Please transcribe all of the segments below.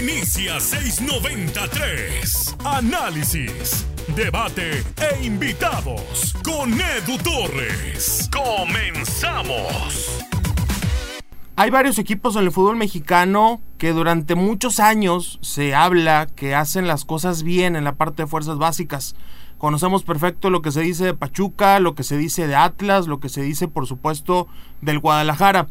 Inicia 693. Análisis, debate e invitados con Edu Torres. Comenzamos. Hay varios equipos en el fútbol mexicano que durante muchos años se habla que hacen las cosas bien en la parte de fuerzas básicas. Conocemos perfecto lo que se dice de Pachuca, lo que se dice de Atlas, lo que se dice por supuesto del Guadalajara.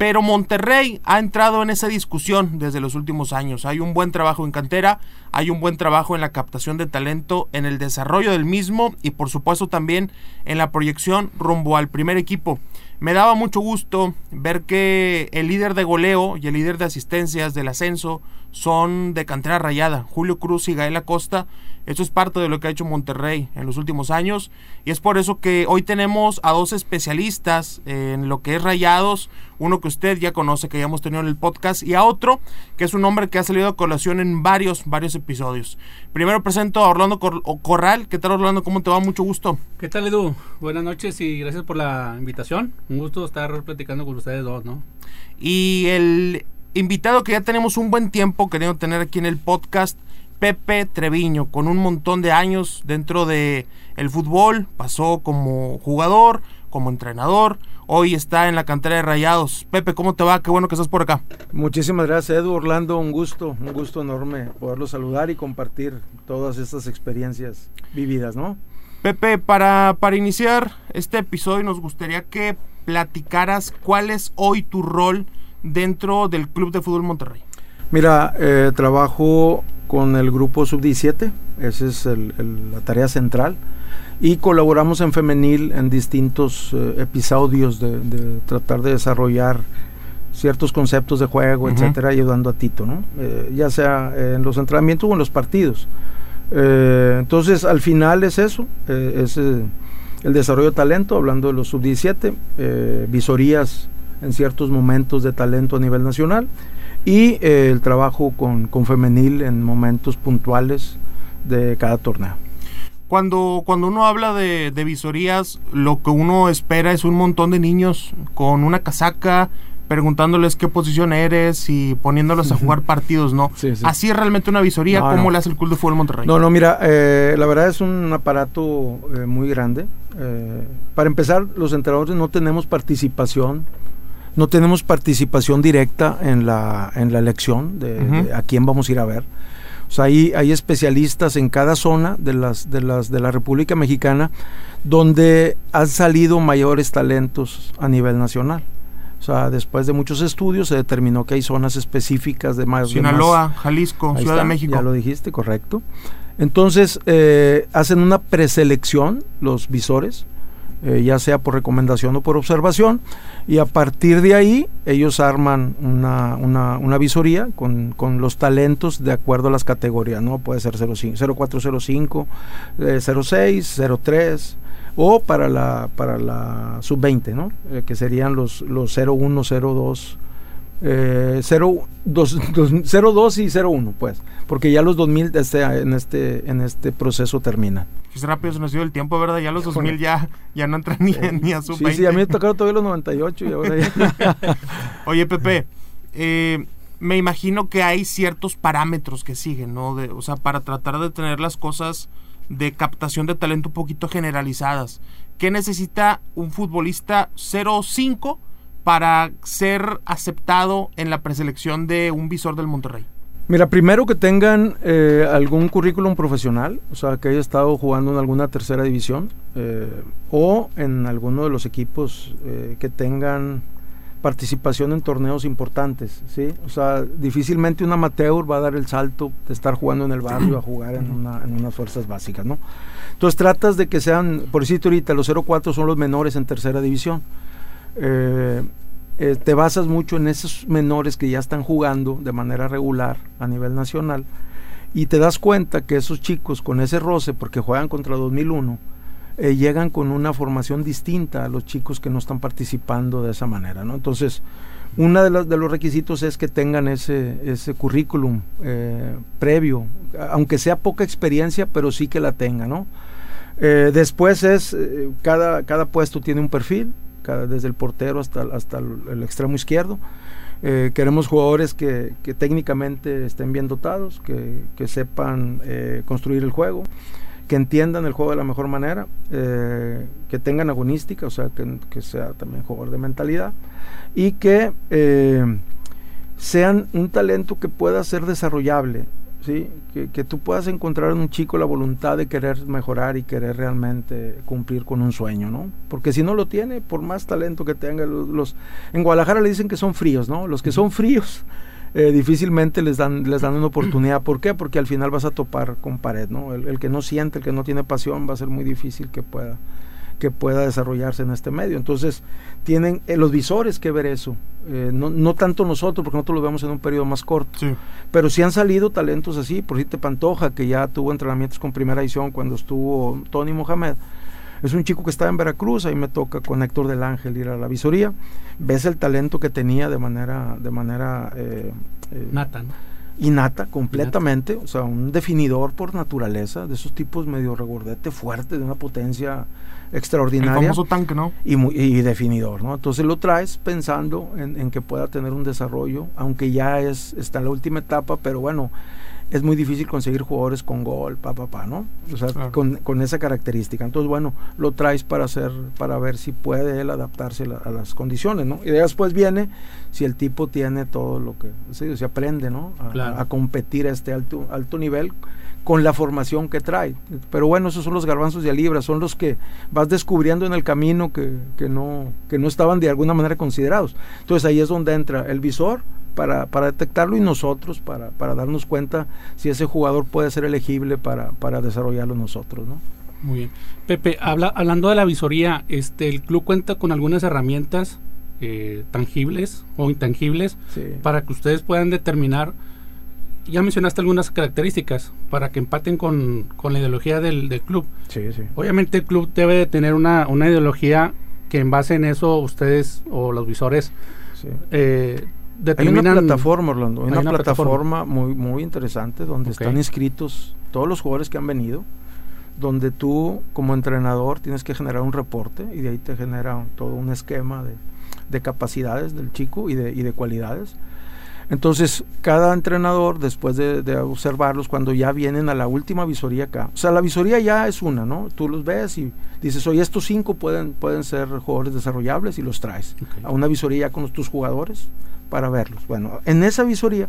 Pero Monterrey ha entrado en esa discusión desde los últimos años. Hay un buen trabajo en cantera, hay un buen trabajo en la captación de talento, en el desarrollo del mismo y por supuesto también en la proyección rumbo al primer equipo. Me daba mucho gusto ver que el líder de goleo y el líder de asistencias del ascenso son de cantera rayada, Julio Cruz y Gael Acosta. Eso es parte de lo que ha hecho Monterrey en los últimos años y es por eso que hoy tenemos a dos especialistas en lo que es rayados, uno que usted ya conoce, que ya hemos tenido en el podcast, y a otro que es un hombre que ha salido a colación en varios, varios episodios. Primero presento a Orlando Corral. ¿Qué tal Orlando? ¿Cómo te va? Mucho gusto. ¿Qué tal Edu? Buenas noches y gracias por la invitación. Un gusto estar platicando con ustedes dos, ¿no? Y el invitado que ya tenemos un buen tiempo queriendo tener aquí en el podcast, Pepe Treviño, con un montón de años dentro de el fútbol, pasó como jugador, como entrenador, hoy está en la cantera de Rayados. Pepe, ¿cómo te va? Qué bueno que estás por acá. Muchísimas gracias, Edu Orlando, un gusto, un gusto enorme poderlo saludar y compartir todas estas experiencias vividas, ¿no? Pepe, para, para iniciar este episodio nos gustaría que platicaras cuál es hoy tu rol dentro del Club de Fútbol Monterrey. Mira, eh, trabajo con el grupo Sub-17, esa es la tarea central, y colaboramos en femenil en distintos eh, episodios de, tratar de desarrollar ciertos conceptos de juego, etcétera, ayudando a Tito, ¿no? Eh, ya sea en los entrenamientos o en los partidos. Eh, entonces, al final es eso, es el desarrollo de talento, hablando de los sub-17, visorías en ciertos momentos de talento a nivel nacional y eh, el trabajo con, con, femenil en momentos puntuales de cada torneo. Cuando, cuando uno habla de, de, visorías, lo que uno espera es un montón de niños con una casaca preguntándoles qué posición eres y poniéndolos a jugar partidos, ¿no? Así es realmente una visoría, ¿cómo le hace el Club de Fútbol Monterrey? No, no, mira, eh, la verdad es un aparato eh, muy grande. para empezar, los entrenadores no tenemos participación no tenemos participación directa en la, en la elección de, a quién vamos a ir a ver. O sea, hay, hay especialistas en cada zona de, las, de, las, de la República Mexicana donde han salido mayores talentos a nivel nacional. O sea, después de muchos estudios se determinó que hay zonas específicas de más... Sinaloa, Jalisco, Ciudad de México. Ya lo dijiste, correcto. Entonces, eh, hacen una preselección los visores eh, ya sea por recomendación o por observación, y a partir de ahí ellos arman una, visoría con, con, los talentos de acuerdo a las categorías, ¿no? Puede ser 05, 0405, eh, 06, 03 o para la, para la sub-20, ¿no? Eh, que serían los, los 01, 02, eh, 0, 02 y 01, pues, porque ya los 2000 este, en, este, en este proceso terminan. Es rápido se nos dio el tiempo, ¿verdad? Ya los 2000 ya, ya no entran ni, ni a su Sí, sí, a mí me tocaron todavía los 98 y ahora ya. Oye, Pepe, eh, me imagino que hay ciertos parámetros que siguen, ¿no? De, o sea, para tratar de tener las cosas de captación de talento un poquito generalizadas. ¿Qué necesita un futbolista 0-5 para ser aceptado en la preselección de un visor del Monterrey? Mira, primero que tengan eh, algún currículum profesional, o sea, que haya estado jugando en alguna tercera división eh, o en alguno de los equipos eh, que tengan participación en torneos importantes, ¿sí? O sea, difícilmente un amateur va a dar el salto de estar jugando en el barrio a jugar en, en unas fuerzas básicas, ¿no? Entonces tratas de que sean, por decirte ahorita, los 0-4 son los menores en tercera división. Eh, eh, te basas mucho en esos menores que ya están jugando de manera regular a nivel nacional y te das cuenta que esos chicos con ese roce, porque juegan contra 2001, eh, llegan con una formación distinta a los chicos que no están participando de esa manera, ¿no? Entonces, uno de, los requisitos es que tengan ese, ese currículum eh, previo, aunque sea poca experiencia, pero sí que la tengan, ¿no? después es, cada, cada puesto tiene un perfil, desde el portero hasta, hasta el extremo izquierdo. Eh, queremos jugadores que, que, técnicamente estén bien dotados, que, que sepan eh, construir el juego, que entiendan el juego de la mejor manera, eh, que tengan agonística, o sea, que, que, sea también jugador de mentalidad y que sean un talento que pueda ser desarrollable. ¿Sí? Que, que, tú puedas encontrar en un chico la voluntad de querer mejorar y querer realmente cumplir con un sueño, ¿no? Porque si no lo tiene, por más talento que tenga, los, los en Guadalajara le dicen que son fríos, ¿no? Los que son fríos eh, difícilmente les dan, les dan una oportunidad. ¿Por qué? Porque al final vas a topar con pared, ¿no? El, el que no siente, el que no tiene pasión, va a ser muy difícil que pueda que pueda desarrollarse en este medio. Entonces, tienen eh, los visores que ver eso. Eh, no, no, tanto nosotros, porque nosotros lo vemos en un periodo más corto. Sí. Pero sí han salido talentos así. Por si te Pantoja, que ya tuvo entrenamientos con primera edición cuando estuvo Tony Mohamed. Es un chico que estaba en Veracruz, ahí me toca con Héctor del Ángel ir a la visoría. Ves el talento que tenía de manera, de manera eh, Nata, ¿no? Innata completamente, Innata. o sea, un definidor por naturaleza, de esos tipos medio regordete fuerte, de una potencia extraordinaria. El famoso tanque, ¿no? Y, muy, y definidor, ¿no? Entonces lo traes pensando en, en, que pueda tener un desarrollo, aunque ya es, está en la última etapa, pero bueno, es muy difícil conseguir jugadores con gol, pa, pa, pa, ¿no? O sea, claro. con, con, esa característica. Entonces, bueno, lo traes para hacer, para ver si puede él adaptarse la, a las condiciones, ¿no? Y después viene si el tipo tiene todo lo que, sí, se aprende, ¿no? A, claro. a competir a este alto, alto nivel con la formación que trae. Pero bueno, esos son los garbanzos de libra, son los que vas descubriendo en el camino que, que, no, que no estaban de alguna manera considerados. Entonces ahí es donde entra el visor para, para detectarlo y nosotros para, para, darnos cuenta si ese jugador puede ser elegible para, para desarrollarlo nosotros. ¿no? Muy bien. Pepe, habla, hablando de la visoría, este, el club cuenta con algunas herramientas eh, tangibles o intangibles sí. para que ustedes puedan determinar ya mencionaste algunas características para que empaten con, con la ideología del, del, club. Sí, sí. Obviamente el club debe de tener una, una ideología que en base en eso ustedes o los visores sí. eh, determinan... Hay una plataforma, Orlando, hay, hay una, una, plataforma, plataforma muy, muy interesante donde okay. están inscritos todos los jugadores que han venido, donde tú como entrenador tienes que generar un reporte y de ahí te genera todo un esquema de, de capacidades del chico y de, y de cualidades entonces, cada entrenador, después de, de, observarlos, cuando ya vienen a la última visoría acá, o sea, la visoría ya es una, ¿no? Tú los ves y dices, oye, estos cinco pueden, pueden ser jugadores desarrollables y los traes okay. a una visoría ya con tus jugadores para verlos. Bueno, en esa visoría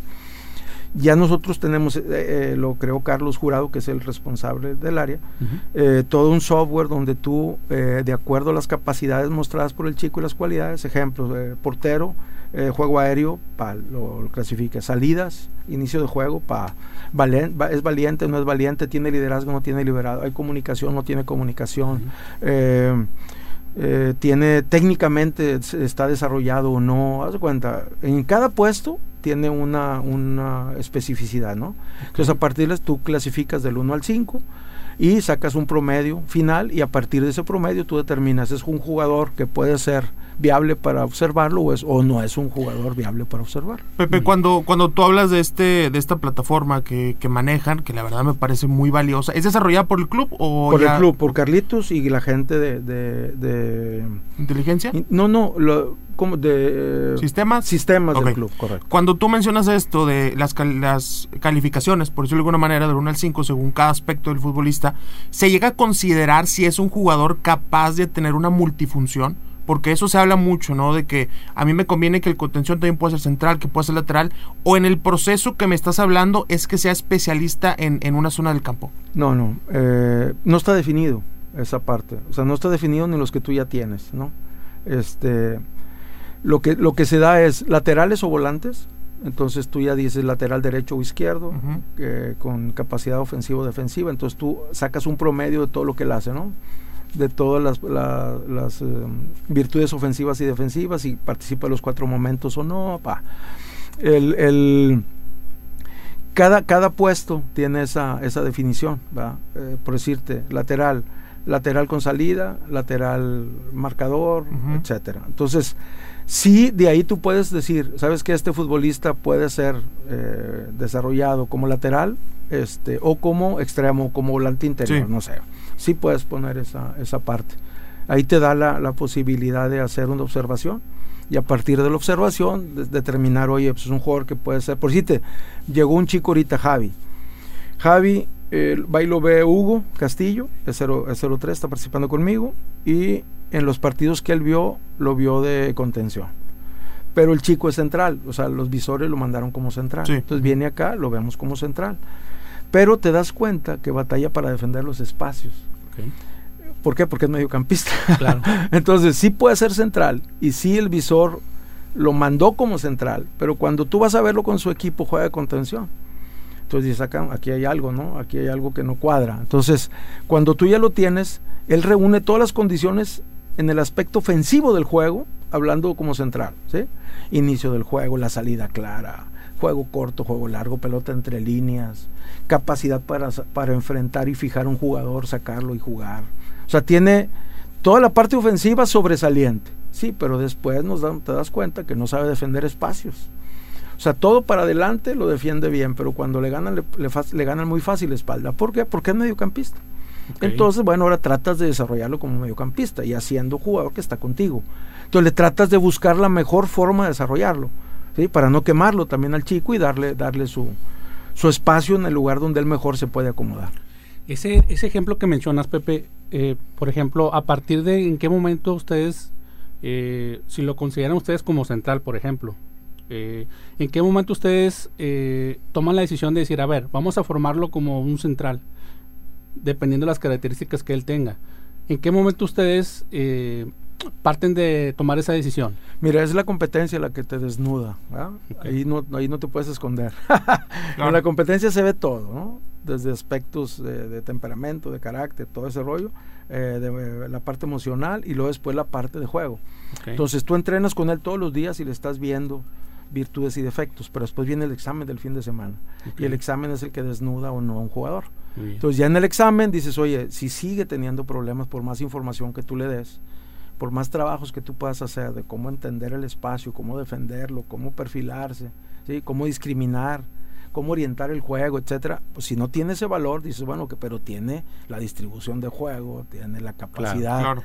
ya nosotros tenemos, eh, eh, lo creó Carlos Jurado, que es el responsable del área, uh -huh. eh, todo un software donde tú, de acuerdo a las capacidades mostradas por el chico y las cualidades, ejemplos, portero, juego aéreo, pa, lo, lo, clasifica. Salidas, inicio de juego, pa, valen, va, es valiente, no es valiente, tiene liderazgo, no tiene liderazgo, hay comunicación, no tiene comunicación. Uh -huh. Eh, tiene técnicamente está desarrollado o no, haz de cuenta, en cada puesto tiene una, una especificidad, ¿no? Okay. Entonces a partir de tú clasificas del 1 al 5 y sacas un promedio final y a partir de ese promedio tú determinas es un jugador que puede ser viable para observarlo o, es, o no es un jugador viable para observar. Pepe, mm. cuando, cuando tú hablas de este de esta plataforma que, que, manejan, que la verdad me parece muy valiosa, ¿es desarrollada por el club o Por ya... el club, por Carlitos y la gente de... de, de... ¿Inteligencia? No, no, lo, como de... ¿Sistemas? Sistemas okay. del club, correcto. Cuando tú mencionas esto de las, cal las calificaciones, por decirlo de alguna manera, del 1 al 5, según cada aspecto del futbolista, ¿se llega a considerar si es un jugador capaz de tener una multifunción? Porque eso se habla mucho, ¿no? De que a mí me conviene que el contención también pueda ser central, que pueda ser lateral, o en el proceso que me estás hablando es que sea especialista en, en una zona del campo. No, no, eh, no está definido esa parte, o sea, no está definido ni los que tú ya tienes, ¿no? Este, lo que, lo que se da es laterales o volantes, entonces tú ya dices lateral derecho o izquierdo, uh -huh. eh, con capacidad ofensiva o defensiva, entonces tú sacas un promedio de todo lo que él hace, ¿no? De todas las, la, las eh, virtudes ofensivas y defensivas, si participa en los cuatro momentos o no. Pa. El, el, cada, cada puesto tiene esa, esa definición, eh, por decirte, lateral, lateral con salida, lateral marcador, uh -huh. etcétera. Entonces, sí, de ahí tú puedes decir, sabes que este futbolista puede ser eh, desarrollado como lateral, este, o como extremo, como volante interior, sí. no sé sí puedes poner esa, esa parte. Ahí te da la, la, posibilidad de hacer una observación y a partir de la observación determinar, oye, pues es un jugador que puede ser, por si te llegó un chico ahorita, Javi. Javi, el va y lo ve Hugo Castillo, es 03, está participando conmigo, y en los partidos que él vio, lo vio de contención. Pero el chico es central, o sea, los visores lo mandaron como central. Entonces viene acá, lo vemos como central. Pero te das cuenta que batalla para defender los espacios. ¿Por qué? Porque es mediocampista. Claro. Entonces sí puede ser central y sí el visor lo mandó como central, pero cuando tú vas a verlo con su equipo juega de contención. Entonces dices, acá, aquí hay algo, ¿no? Aquí hay algo que no cuadra. Entonces, cuando tú ya lo tienes, él reúne todas las condiciones en el aspecto ofensivo del juego, hablando como central, ¿sí? Inicio del juego, la salida clara, juego corto, juego largo, pelota entre líneas, capacidad para, para enfrentar y fijar un jugador, sacarlo y jugar. O sea, tiene toda la parte ofensiva sobresaliente, sí, pero después nos te das cuenta que no sabe defender espacios. O sea, todo para adelante lo defiende bien, pero cuando le ganan, le, le, ganan muy fácil la espalda. ¿Por qué? Porque es mediocampista. Entonces, bueno, ahora tratas de desarrollarlo como mediocampista y haciendo jugador que está contigo. Entonces le tratas de buscar la mejor forma de desarrollarlo, ¿sí? Para no quemarlo también al chico y darle, darle su, su espacio en el lugar donde él mejor se puede acomodar. Ese, ese ejemplo que mencionas, Pepe, eh, por ejemplo, a partir de en qué momento ustedes, eh, si lo consideran ustedes como central, por ejemplo, eh, ¿En qué momento ustedes toman la decisión de decir, a ver, vamos a formarlo como un central, dependiendo de las características que él tenga? ¿En qué momento ustedes parten de tomar esa decisión? Mira, es la competencia la que te desnuda. Ahí, no, ahí no te puedes esconder. En la competencia se ve todo, ¿no? desde aspectos de, temperamento, de carácter, todo ese rollo, de, la parte emocional y luego después la parte de juego. Entonces tú entrenas con él todos los días y le estás viendo virtudes y defectos, pero después viene el examen del fin de semana. Y el examen es el que desnuda o no a un jugador. Entonces ya en el examen dices, oye, si sigue teniendo problemas por más información que tú le des, por más trabajos que tú puedas hacer de cómo entender el espacio, cómo defenderlo, cómo perfilarse, ¿sí? cómo discriminar, cómo orientar el juego, etcétera, pues si no tiene ese valor, dices, bueno, que pero tiene la distribución de juego, tiene la capacidad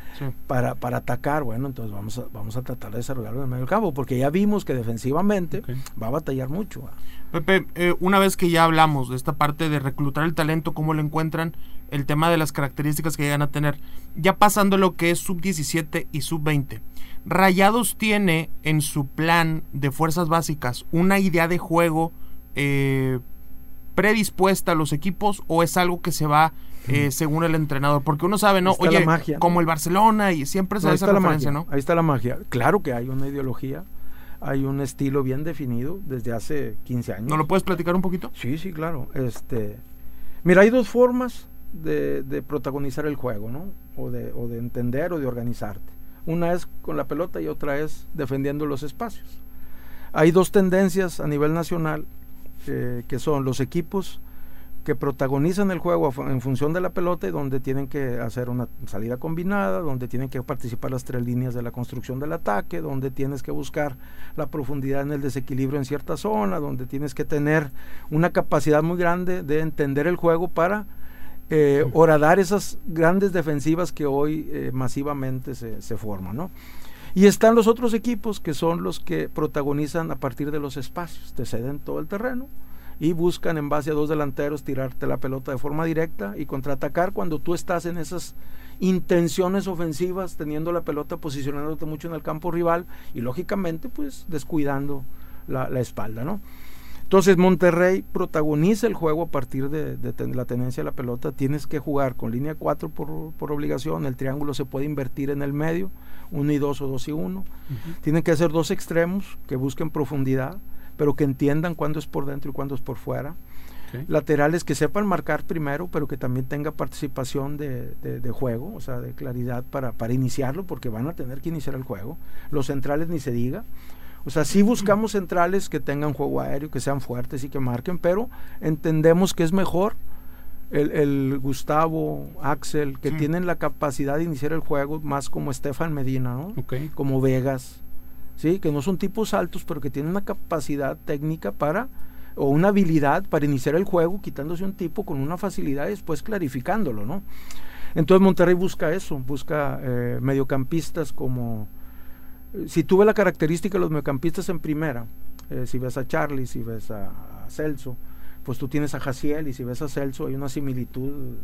para, para atacar, bueno, entonces vamos a, vamos a tratar de desarrollarlo en el medio campo, porque ya vimos que defensivamente va a batallar mucho. Pepe, eh, una vez que ya hablamos de esta parte de reclutar el talento, cómo lo encuentran, el tema de las características que llegan a tener, ya pasando lo que es sub 17 y sub 20. Rayados tiene en su plan de fuerzas básicas una idea de juego eh, predispuesta a los equipos o es algo que se va eh, según el entrenador? Porque uno sabe, ¿no? Oye, como el Barcelona y siempre se da esa referencia, ¿no? Ahí está la magia. Claro que hay una ideología, hay un estilo bien definido desde hace 15 años. ¿No lo puedes platicar un poquito? Sí, sí, claro. Este, mira, hay dos formas de, protagonizar el juego, ¿no? O de, o de entender o de organizarte. Una es con la pelota y otra es defendiendo los espacios. Hay dos tendencias a nivel nacional que son los equipos que protagonizan el juego en función de la pelota y donde tienen que hacer una salida combinada, donde tienen que participar las tres líneas de la construcción del ataque, donde tienes que buscar la profundidad en el desequilibrio en cierta zona, donde tienes que tener una capacidad muy grande de entender el juego para eh, horadar esas grandes defensivas que hoy eh, masivamente se, se forman. ¿no? Y están los otros equipos que son los que protagonizan a partir de los espacios, te ceden todo el terreno y buscan en base a dos delanteros tirarte la pelota de forma directa y contraatacar cuando tú estás en esas intenciones ofensivas, teniendo la pelota, posicionándote mucho en el campo rival y lógicamente pues descuidando la, espalda, ¿no? Entonces Monterrey protagoniza el juego a partir de, la tenencia de la pelota. Tienes que jugar con línea 4 por, por, obligación. El triángulo se puede invertir en el medio, 1 y 2 o 2 y 1. Tienen que ser dos extremos que busquen profundidad, pero que entiendan cuándo es por dentro y cuándo es por fuera. Laterales que sepan marcar primero, pero que también tenga participación de, de, juego, o sea, de claridad para, para iniciarlo, porque van a tener que iniciar el juego. Los centrales ni se diga. O sea, sí buscamos centrales que tengan juego aéreo, que sean fuertes y que marquen, pero entendemos que es mejor el, Gustavo, Axel, que tienen la capacidad de iniciar el juego más como Estefan Medina, ¿no? Como Vegas, ¿sí? Que no son tipos altos, pero que tienen una capacidad técnica para, o una habilidad para iniciar el juego, quitándose un tipo con una facilidad y después clarificándolo, ¿no? Entonces Monterrey busca eso, busca eh, mediocampistas como si tuve la característica de los mediocampistas en primera, eh, si ves a Charlie, si ves a Celso, pues tú tienes a Jaciel y si ves a Celso hay una similitud.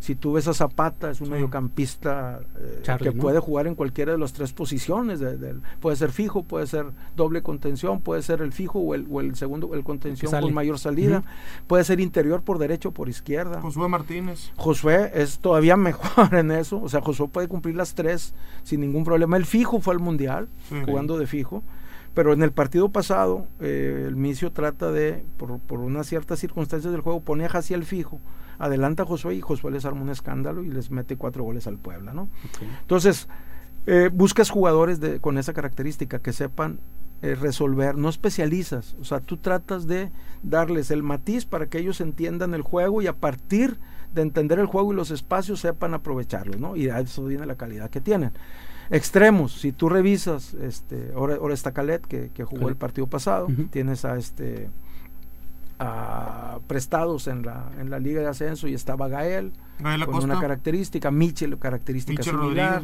Si tú ves a Zapata, es un mediocampista eh, que puede jugar en cualquiera de las tres posiciones. puede ser fijo, puede ser doble contención, puede ser el fijo o el, o el segundo, el contención con mayor salida. Puede ser interior por derecho o por izquierda. Josué Martínez. Josué es todavía mejor en eso. O sea, Josué puede cumplir las tres sin ningún problema. El fijo fue al mundial, jugando de fijo. Pero en el partido pasado, eh, el Micio trata de, por, por unas ciertas circunstancias del juego, pone a hacia el fijo, adelanta a Josué y Josué les arma un escándalo y les mete cuatro goles al Puebla, ¿no? Entonces, eh, buscas jugadores de, con esa característica que sepan eh, resolver, no especializas, o sea, tú tratas de darles el matiz para que ellos entiendan el juego y a partir de entender el juego y los espacios sepan aprovecharlo, ¿no? Y a eso viene la calidad que tienen. Extremos, si tú revisas, este, ahora, ahora está Calet, que, jugó el partido pasado, tienes a este a prestados en la, en la Liga de Ascenso y estaba Gael, con una característica, Michel, característica similar.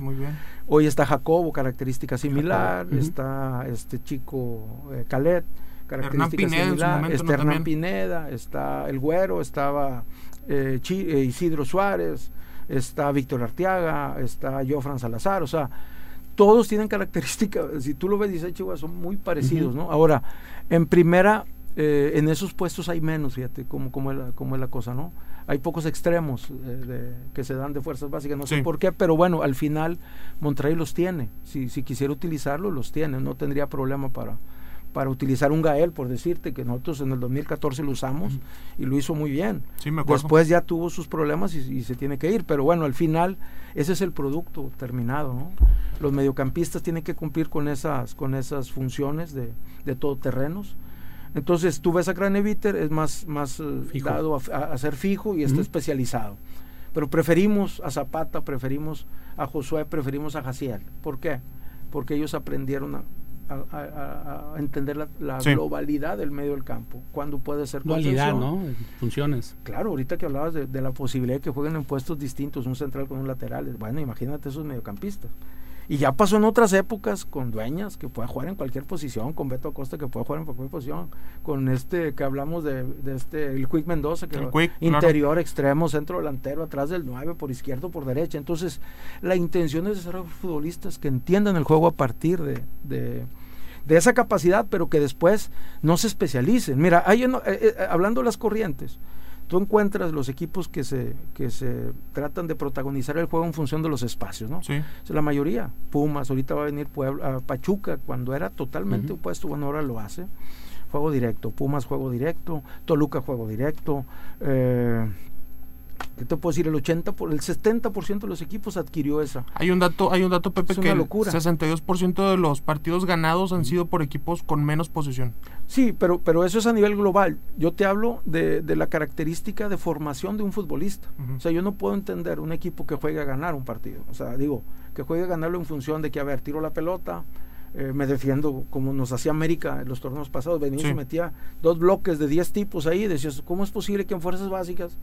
Hoy está Jacobo, característica similar, está este chico eh, Calet, característica similar, está Hernán Pineda, está el Güero, estaba eh, eh, Isidro Suárez, está Víctor Arteaga, está Jofran Salazar, o sea, todos tienen características, si tú lo ves, dices, Chihuahua, son muy parecidos, ¿no? Ahora, en primera, eh, en esos puestos hay menos, fíjate cómo, cómo, es, la, cómo es la cosa, ¿no? Hay pocos extremos eh, que se dan de fuerzas básicas, no sé por qué, pero bueno, al final Monterrey los tiene. Si, si quisiera utilizarlo, los tiene, no tendría problema para, para utilizar un Gael, por decirte, que nosotros en el 2014 lo usamos y lo hizo muy bien. Después ya tuvo sus problemas y, se tiene que ir, pero bueno, al final ese es el producto terminado. ¿no? Los mediocampistas tienen que cumplir con esas, con esas funciones de, de todoterrenos. Entonces tú ves a Craneviter, es más, más eh, dado a, ser fijo y está especializado. Pero preferimos a Zapata, preferimos a Josué, preferimos a Jaciel. ¿Por qué? Porque ellos aprendieron a, a, entender la, globalidad del medio del campo. Cuando puede ser Dualidad, ¿no? Funciones. Claro, ahorita que hablabas de, la posibilidad de que jueguen en puestos distintos, un central con un lateral. Bueno, imagínate esos mediocampistas. Y ya pasó en otras épocas con Dueñas, que puede jugar en cualquier posición, con Beto Acosta, que puede jugar en cualquier posición, con este que hablamos de, este, el Quick Mendoza, que interior, extremo, centro delantero, atrás del 9, por izquierdo, por derecha. Entonces, la intención es de ser futbolistas que entiendan el juego a partir de, de, esa capacidad, pero que después no se especialicen. Mira, hay, eh, eh, hablando de las corrientes, tú encuentras los equipos que se, que se tratan de protagonizar el juego en función de los espacios, ¿no? Sí. Es la mayoría. Pumas, ahorita va a venir Puebla, Pachuca, cuando era totalmente opuesto, bueno, ahora lo hace. Juego directo, Pumas juego directo, Toluca juego directo, eh, ¿Qué te puedo decir? El 80 por, el 70% de los equipos adquirió esa. Hay un dato, hay un dato Pepe que el 62% de los partidos ganados han sido por equipos con menos posesión. Sí, pero pero eso es a nivel global. Yo te hablo de, la característica de formación de un futbolista. O sea, yo no puedo entender un equipo que juegue a ganar un partido. O sea, digo, que juegue a ganarlo en función de que, a ver, tiro la pelota, eh, me defiendo como nos hacía América en los torneos pasados, venía y se metía dos bloques de 10 tipos ahí, decías, ¿cómo es posible que en fuerzas básicas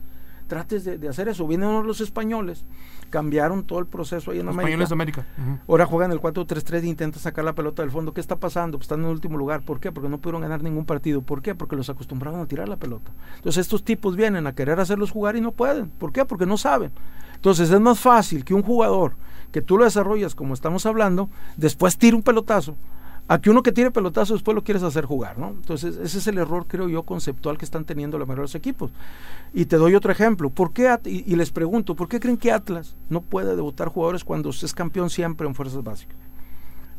trates de, hacer eso. Vienen los españoles, cambiaron todo el proceso ahí en América. Españoles de América. Ahora juegan el 4-3-3 e intentan sacar la pelota del fondo. ¿Qué está pasando? Pues están en el último lugar. ¿Por qué? Porque no pudieron ganar ningún partido. ¿Por qué? Porque los acostumbraron a tirar la pelota. Entonces estos tipos vienen a querer hacerlos jugar y no pueden. ¿Por qué? Porque no saben. Entonces es más fácil que un jugador que tú lo desarrollas como estamos hablando, después tire un pelotazo a que uno que tiene pelotazo después lo quieres hacer jugar, ¿no? Entonces, ese es el error, creo yo, conceptual que están teniendo los mejores equipos. Y te doy otro ejemplo. ¿Por qué y, les pregunto, ¿por qué creen que Atlas no puede debutar jugadores cuando es campeón siempre en fuerzas básicas?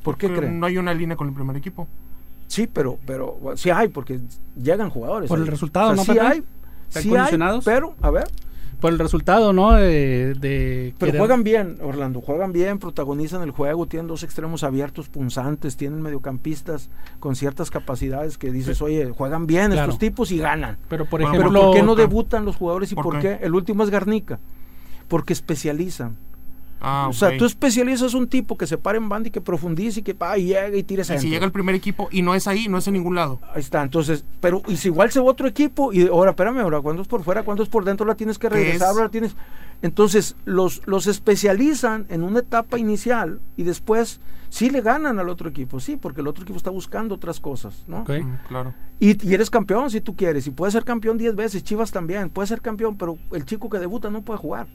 ¿Por qué creen? No hay una línea con el primer equipo. Sí, pero, pero sí hay, porque llegan jugadores. Por el resultado, ¿no? Sí hay, sí hay, pero, a ver, por el resultado, ¿no? De, Pero juegan bien, Orlando, juegan bien, protagonizan el juego, tienen dos extremos abiertos, punzantes, tienen mediocampistas con ciertas capacidades que dices, oye, juegan bien estos tipos y ganan. Pero por ejemplo, ¿por qué no debutan los jugadores y por, qué? El último es Garnica, porque especializan. Ah, o sea, tú especializas un tipo que se para en banda y que profundice y que y llega y tira Y si llega el primer equipo y no es ahí, no es en ningún lado. Ahí está, entonces, pero y si igual se va otro equipo y ahora, espérame, ahora, cuando es por fuera, cuando es por dentro, la tienes que regresar, ahora tienes. Entonces los, los especializan en una etapa inicial y después sí le ganan al otro equipo, sí, porque el otro equipo está buscando otras cosas, ¿no? Mm, claro. Y, y eres campeón si tú quieres, y puedes ser campeón 10 veces, Chivas también, puede ser campeón, pero el chico que debuta no puede jugar.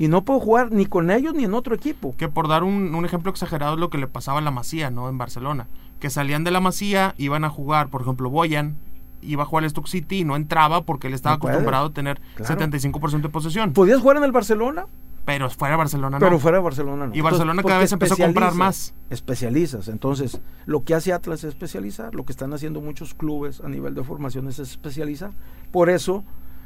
Y no puede jugar ni con ellos ni en otro equipo. Que por dar un, un ejemplo exagerado es lo que le pasaba a la Masía, ¿no? En Barcelona. Que salían de la Masía, iban a jugar, por ejemplo, Boyan, iba a jugar al Stock City y no entraba porque él estaba No acostumbrado a tener Claro. 75% de posesión. ¿Podías jugar en el Barcelona? Pero fuera de Barcelona no. Pero fuera de Barcelona no. Y Barcelona cada vez empezó a comprar más. Especializas. Entonces, lo que hace Atlas es especializar. Lo que están haciendo muchos clubes a nivel de formaciones es especializar. Por eso,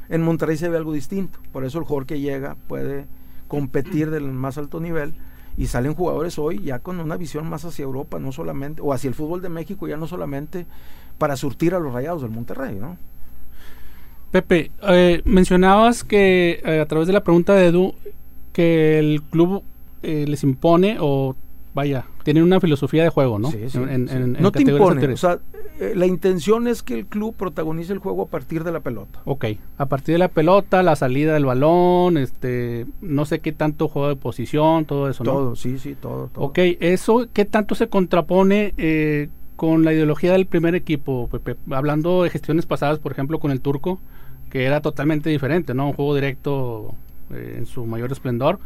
en Monterrey se ve algo distinto. Por eso el jugador que llega puede competir del más alto nivel. Y salen jugadores hoy ya con una visión más hacia Europa, no solamente, o hacia el fútbol de México, ya no solamente para surtir a los rayados del Monterrey, ¿no? Pepe, eh, mencionabas que eh, a través de la pregunta de Edu, que el club eh, les impone o vaya, tienen una filosofía de juego, ¿no? Sí, sí, En- sí. en- en no te categorías impone. anteriores. O sea, eh, la intención es que el club protagonice el juego a partir de la pelota. Ok, a partir de la pelota, la salida del balón, este, no sé qué tanto juego de posición, todo eso, ¿no? Todo, sí, sí, todo, todo. Ok, eso, ¿qué tanto se contrapone eh, con la ideología del primer equipo, Pepe? Hablando de gestiones pasadas, por ejemplo, con el turco, que era totalmente diferente, ¿no? Un juego directo eh, en su mayor esplendor.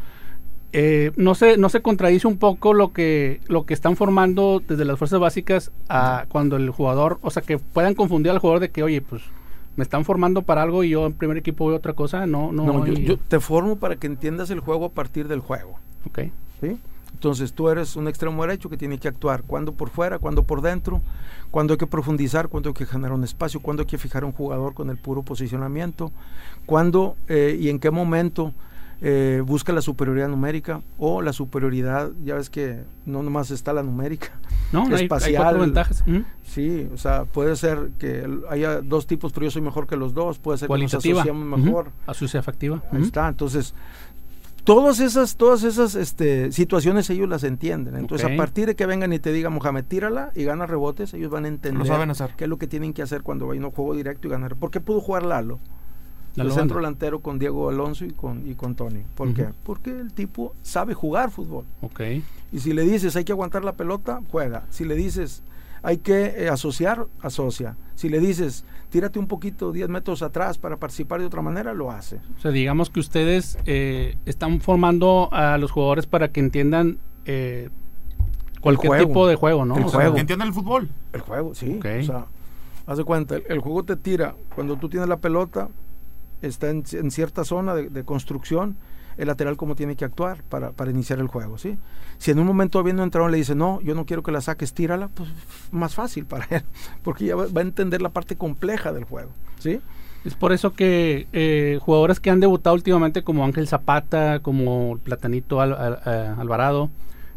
Eh, no se no se contradice un poco lo que lo que están formando desde las fuerzas básicas a cuando el jugador, o sea, que puedan confundir al jugador de que, oye, pues me están formando para algo y yo en primer equipo veo otra cosa, no, no, No, yo, te formo para que entiendas el juego a partir del juego. ok. ¿sí? Entonces tú eres un extremo derecho que tiene que actuar cuando por fuera, cuando por dentro, cuando hay que profundizar, cuando hay que generar un espacio, cuando hay que fijar a un jugador con el puro posicionamiento, cuando eh, y en qué momento eh, busca la superioridad numérica o la superioridad, ya ves que no nomás está la numérica, No, hay- hay, Espacial. cuatro ventajas. Sí, o sea, puede ser que haya dos tipos, pero yo soy mejor que los dos, puede ser que nos Cualitativa. asociemos Ujú. mejor. Asociativa. Ahí Ujú. está, entonces todas esas, todas esas este, situaciones ellos las entienden. Entonces, a partir de que vengan y te digan, Mohamed, tírala y gana rebotes, ellos van a entender Lo saben hacer. qué es lo que tienen que hacer cuando vayan a un juego directo y ganar. ¿Por qué pudo jugar Lalo? El centro Banda. delantero con Diego Alonso y con, y con Tony. ¿Por qué? Porque el tipo sabe jugar fútbol. Ok. Y si le dices hay que aguantar la pelota, juega. Si le dices hay que eh, asociar, asocia. Si le dices tírate un poquito 10 metros atrás para participar de otra manera, lo hace. O sea, digamos que ustedes eh, están formando a los jugadores para que entiendan eh, cualquier juego. tipo de juego, ¿no? El O sea, juego. Que entiendan el fútbol. El juego, sí. Ok. O sea, haz de cuenta, el, el juego te tira. Cuando tú tienes la pelota, está en, en cierta zona de, de construcción, el lateral cómo tiene que actuar para, para iniciar el juego, ¿sí? Si en un momento habiendo entrado le dice, no, yo no quiero que la saques, tírala, pues más fácil para él, porque ya va, va a entender la parte compleja del juego, ¿sí? Es por eso que eh, jugadores que han debutado últimamente como Ángel Zapata, como Platanito Al- Al- eh, Alvarado,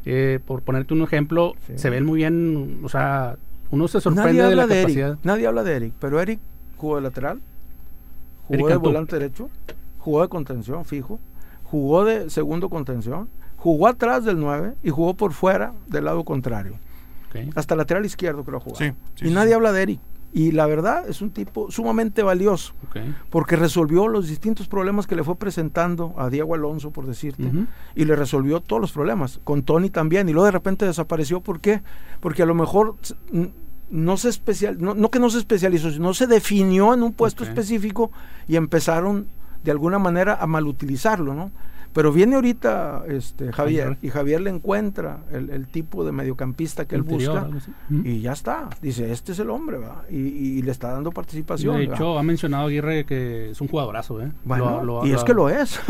eh, por ponerte un ejemplo, Sí. se ven muy bien, o sea, uno se sorprende Nadie de la habla de, capacidad. Eric, nadie habla de Eric, pero Eric jugó de lateral, jugó de volante derecho, jugó de contención fijo, jugó de segundo contención, jugó atrás del 9 y jugó por fuera del lado contrario. Hasta lateral izquierdo creo jugar. Sí, sí, y nadie sí. habla de Eric. Y la verdad es un tipo sumamente valioso porque resolvió los distintos problemas que le fue presentando a Diego Alonso, por decirte, y le resolvió todos los problemas. Con Tony también, y luego de repente desapareció. ¿Por qué? Porque a lo mejor no se especial, no, no que no se especializó, sino se definió en un puesto específico y empezaron de alguna manera a malutilizarlo, ¿no? Pero viene ahorita este, Javier y Javier le encuentra el, el tipo de mediocampista que él busca y ya está. Dice, este es el hombre. Y, y le está dando participación. de hecho, ha mencionado Aguirre que es un jugadorazo, ¿eh? Bueno, Lo- lo- y es que lo es.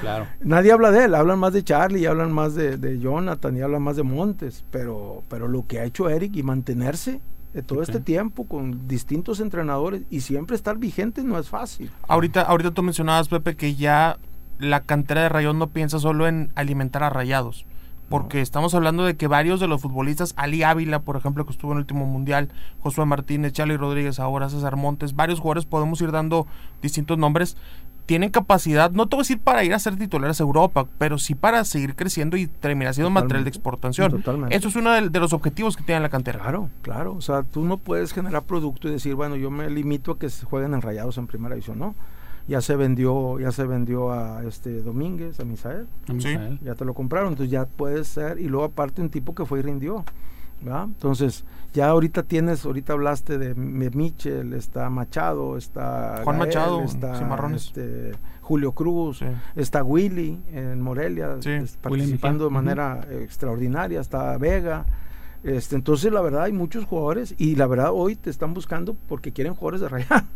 Claro. Nadie habla de él, hablan más de Charlie, y hablan más de, de Jonathan y hablan más de Montes, pero, pero lo que ha hecho Eric y mantenerse de todo Ok. este tiempo con distintos entrenadores y siempre estar vigente no es fácil. Ahorita, ahorita tú mencionabas, Pepe, que ya la cantera de Rayón no piensa solo en alimentar a Rayados. Porque estamos hablando de que varios de los futbolistas, Ali Ávila, por ejemplo, que estuvo en el último mundial, Josué Martínez, Charlie Rodríguez, ahora César Montes, varios jugadores, podemos ir dando distintos nombres, tienen capacidad, no te voy a decir para ir a ser titulares a Europa, pero sí para seguir creciendo y terminar siendo material de exportación. totalmente. Eso es uno de, de los objetivos que tiene la cantera. Claro, claro. O sea, tú no puedes generar producto y decir, bueno, yo me limito a que se jueguen en rayados en primera división, ¿no? ya se vendió, ya se vendió a este Domínguez, a Misael. Ya te lo compraron, entonces ya puede ser, y luego aparte un tipo que fue y rindió. Entonces, ya ahorita tienes, ahorita hablaste de, Michel, está Machado, está Juan Machado, está este, Julio Cruz, está Willy en Morelia, participando de manera extraordinaria, está Vega, este, entonces, la verdad, hay muchos jugadores y la verdad hoy te están buscando porque quieren jugadores de rayados.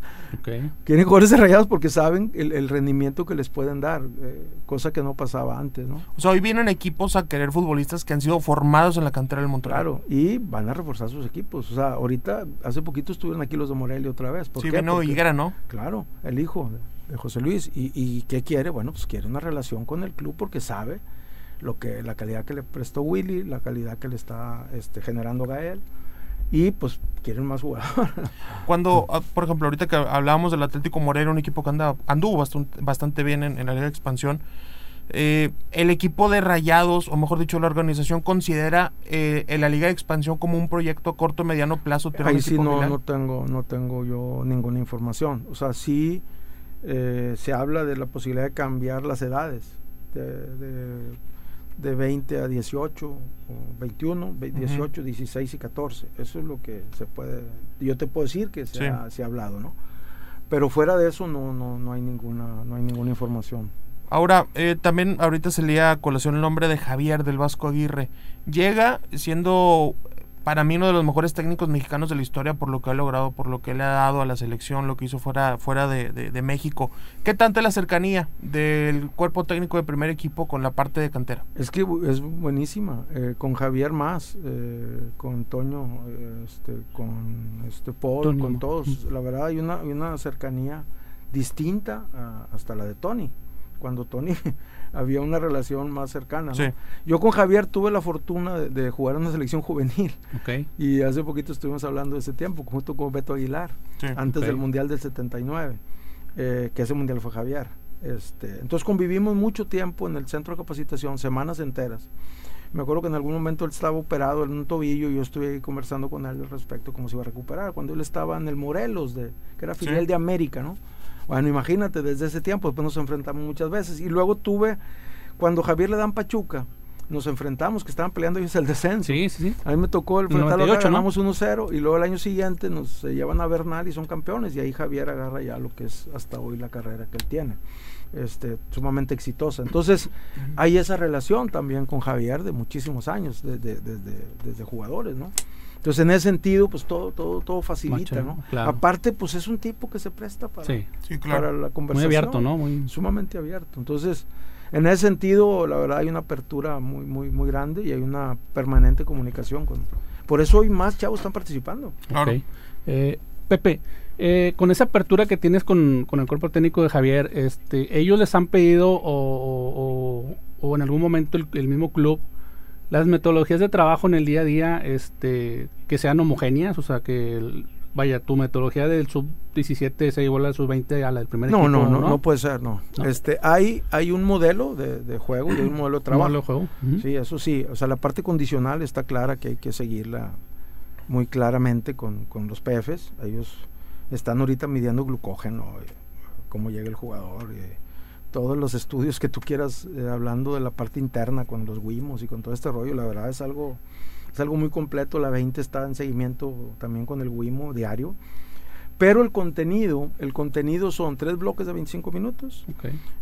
Quieren jugadores de rayados porque saben el, rendimiento que les pueden dar, eh, cosa que no pasaba antes, ¿no? O sea, hoy vienen equipos a querer futbolistas que han sido formados en la cantera del Monterrey. Claro, y van a reforzar sus equipos. O sea, ahorita, hace poquito estuvieron aquí los de Morelia otra vez. ¿Por sí, vino Higuera, ¿no? Claro, el hijo de José Luis. ¿Y, ¿Y qué quiere? Bueno, pues quiere una relación con el club porque sabe lo que la calidad que le prestó Willy, la calidad que le está este, generando Gael y pues quieren más jugadores. Cuando, ah, por ejemplo, ahorita que hablábamos del Atlético Moreno, un equipo que anda, anduvo bastante, bastante bien en, la Liga de Expansión, eh, el equipo de Rayados, o mejor dicho, la organización considera eh, la Liga de Expansión como un proyecto a corto mediano plazo. Ahí sí no, no tengo, no tengo yo ninguna información. O sea, sí eh, se habla de la posibilidad de cambiar las edades de de 20 a 18, o 21, 18, 16 y 14. Eso es lo que se puede, yo te puedo decir que se, ha, hablado, ¿no? Pero fuera de eso no, no, no, hay, ninguna, no hay ninguna información. Ahora, eh, también ahorita se leía a colación el nombre de Javier del Vasco Aguirre. Llega siendo para mí uno de los mejores técnicos mexicanos de la historia por lo que ha logrado, por lo que le ha dado a la selección, lo que hizo fuera, fuera de, México. ¿Qué tanta es la cercanía del cuerpo técnico de primer equipo con la parte de cantera? Es que es buenísima, eh, con Javier más, eh, con Toño, este, con este Paul, con todos. La verdad hay una, una cercanía distinta hasta la de Tony. Cuando Tony había una relación más cercana. Yo con Javier tuve la fortuna de, jugar en una selección juvenil. Y hace poquito estuvimos hablando de ese tiempo, junto con Beto Aguilar, antes del Mundial del 79, eh, que ese Mundial fue Javier. Este, entonces convivimos mucho tiempo en el centro de capacitación, semanas enteras. Me acuerdo que en algún momento él estaba operado en un tobillo y yo estuve ahí conversando con él al respecto, cómo se iba a recuperar. Cuando él estaba en el Morelos, de, que era filial de América, ¿no? Bueno, imagínate, desde ese tiempo, después nos enfrentamos muchas veces. Y luego tuve, cuando Javier le dan Pachuca, nos enfrentamos, que estaban peleando ellos el descenso. Sí, sí, A mí me tocó el enfrentarlo, ganamos 1-0 y luego el año siguiente nos se llevan a Bernal y son campeones y ahí Javier agarra ya lo que es hasta hoy la carrera que él tiene. Este, sumamente exitosa. Entonces, hay esa relación también con Javier de muchísimos años, desde, desde, desde jugadores, ¿no? Entonces, en ese sentido, pues todo, todo, todo facilita, ¿no? Aparte, pues es un tipo que se presta para, para la conversación. Muy abierto, ¿no? Muy... Sumamente abierto. Entonces, en ese sentido, la verdad, hay una apertura muy, muy, muy grande y hay una permanente comunicación con. Por eso hoy más chavos están participando. Claro. Eh, Pepe, eh, con esa apertura que tienes con, con, el cuerpo técnico de Javier, este, ellos les han pedido o, o, en algún momento el mismo club las metodologías de trabajo en el día a día este que sean homogéneas, o sea, que vaya, tu metodología del sub 17 sea igual al sub 20 a la del primer no, equipo. No, no, no, no puede ser, no. Este, hay, hay un modelo de, juego y un modelo de trabajo. modelo de juego. Sí, eso sí, o sea, la parte condicional está clara que hay que seguirla muy claramente con, con los PFs. Ellos están ahorita midiendo glucógeno, eh, cómo llega el jugador. Eh, todos los estudios que tú quieras, eh, hablando de la parte interna con los WIMOS y con todo este rollo, la verdad es algo, es algo muy completo. La 20 está en seguimiento también con el WIMO diario. Pero el contenido, el contenido son tres bloques de 25 minutos,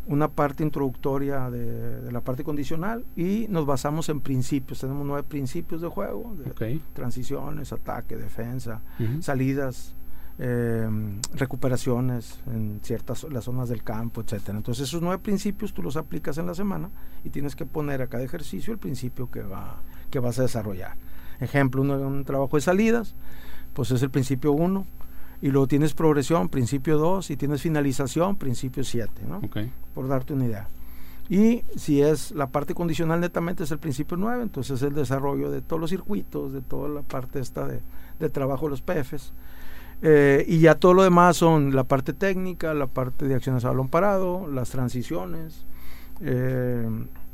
una parte introductoria de, la parte condicional y nos basamos en principios. Tenemos nueve principios de juego, de transiciones, ataque, defensa, salidas, eh, recuperaciones en ciertas las zonas del campo, etcétera. Entonces esos nueve principios tú los aplicas en la semana y tienes que poner a cada ejercicio el principio que va que vas a desarrollar. Ejemplo, un, trabajo de salidas, pues es el principio 1 y luego tienes progresión, principio 2 y tienes finalización, principio 7, ¿no? Por darte una idea. Y si es la parte condicional netamente es el principio 9, entonces es el desarrollo de todos los circuitos, de toda la parte esta de, de trabajo de los PFs eh, y ya todo lo demás son la parte técnica, la parte de acciones a balón parado, las transiciones, eh,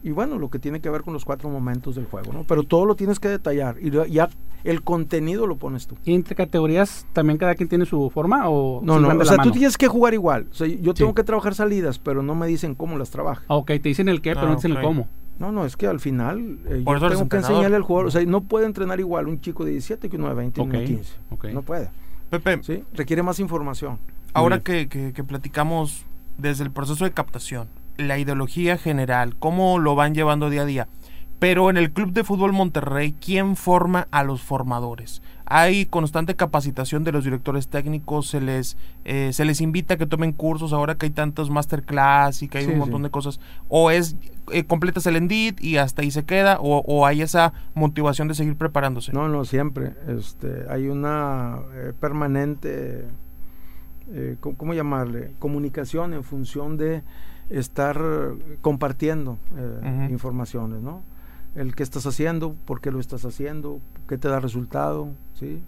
y bueno, lo que tiene que ver con los cuatro momentos del juego, ¿no? Pero todo lo tienes que detallar y ya el contenido lo pones tú. ¿Y entre categorías también cada quien tiene su forma o No, no, o sea, tú tienes que jugar igual. O sea, yo tengo que trabajar salidas, pero no me dicen cómo las trabaja. Ah, ok, te dicen el qué, pero no ah, dicen el cómo. No, no, es que al final eh, yo tengo que enseñarle al jugador, o sea, no puede entrenar igual un chico de 17 que uno de 20 y uno de 15. No puede. Pepe, ¿Sí? requiere más información. Ahora que, que, que platicamos desde el proceso de captación, la ideología general, cómo lo van llevando día a día. Pero en el Club de Fútbol Monterrey, ¿quién forma a los formadores? Hay constante capacitación de los directores técnicos, se les, eh, se les invita a que tomen cursos ahora que hay tantos masterclass y que hay un montón de cosas. O es eh, completas el Endit y hasta ahí se queda, o, hay esa motivación de seguir preparándose. No, no, siempre. Este, hay una eh, permanente, ¿cómo llamarle? Comunicación en función de estar compartiendo eh, informaciones, ¿no? El qué estás haciendo, por qué lo estás haciendo, qué te da resultado, ¿sí?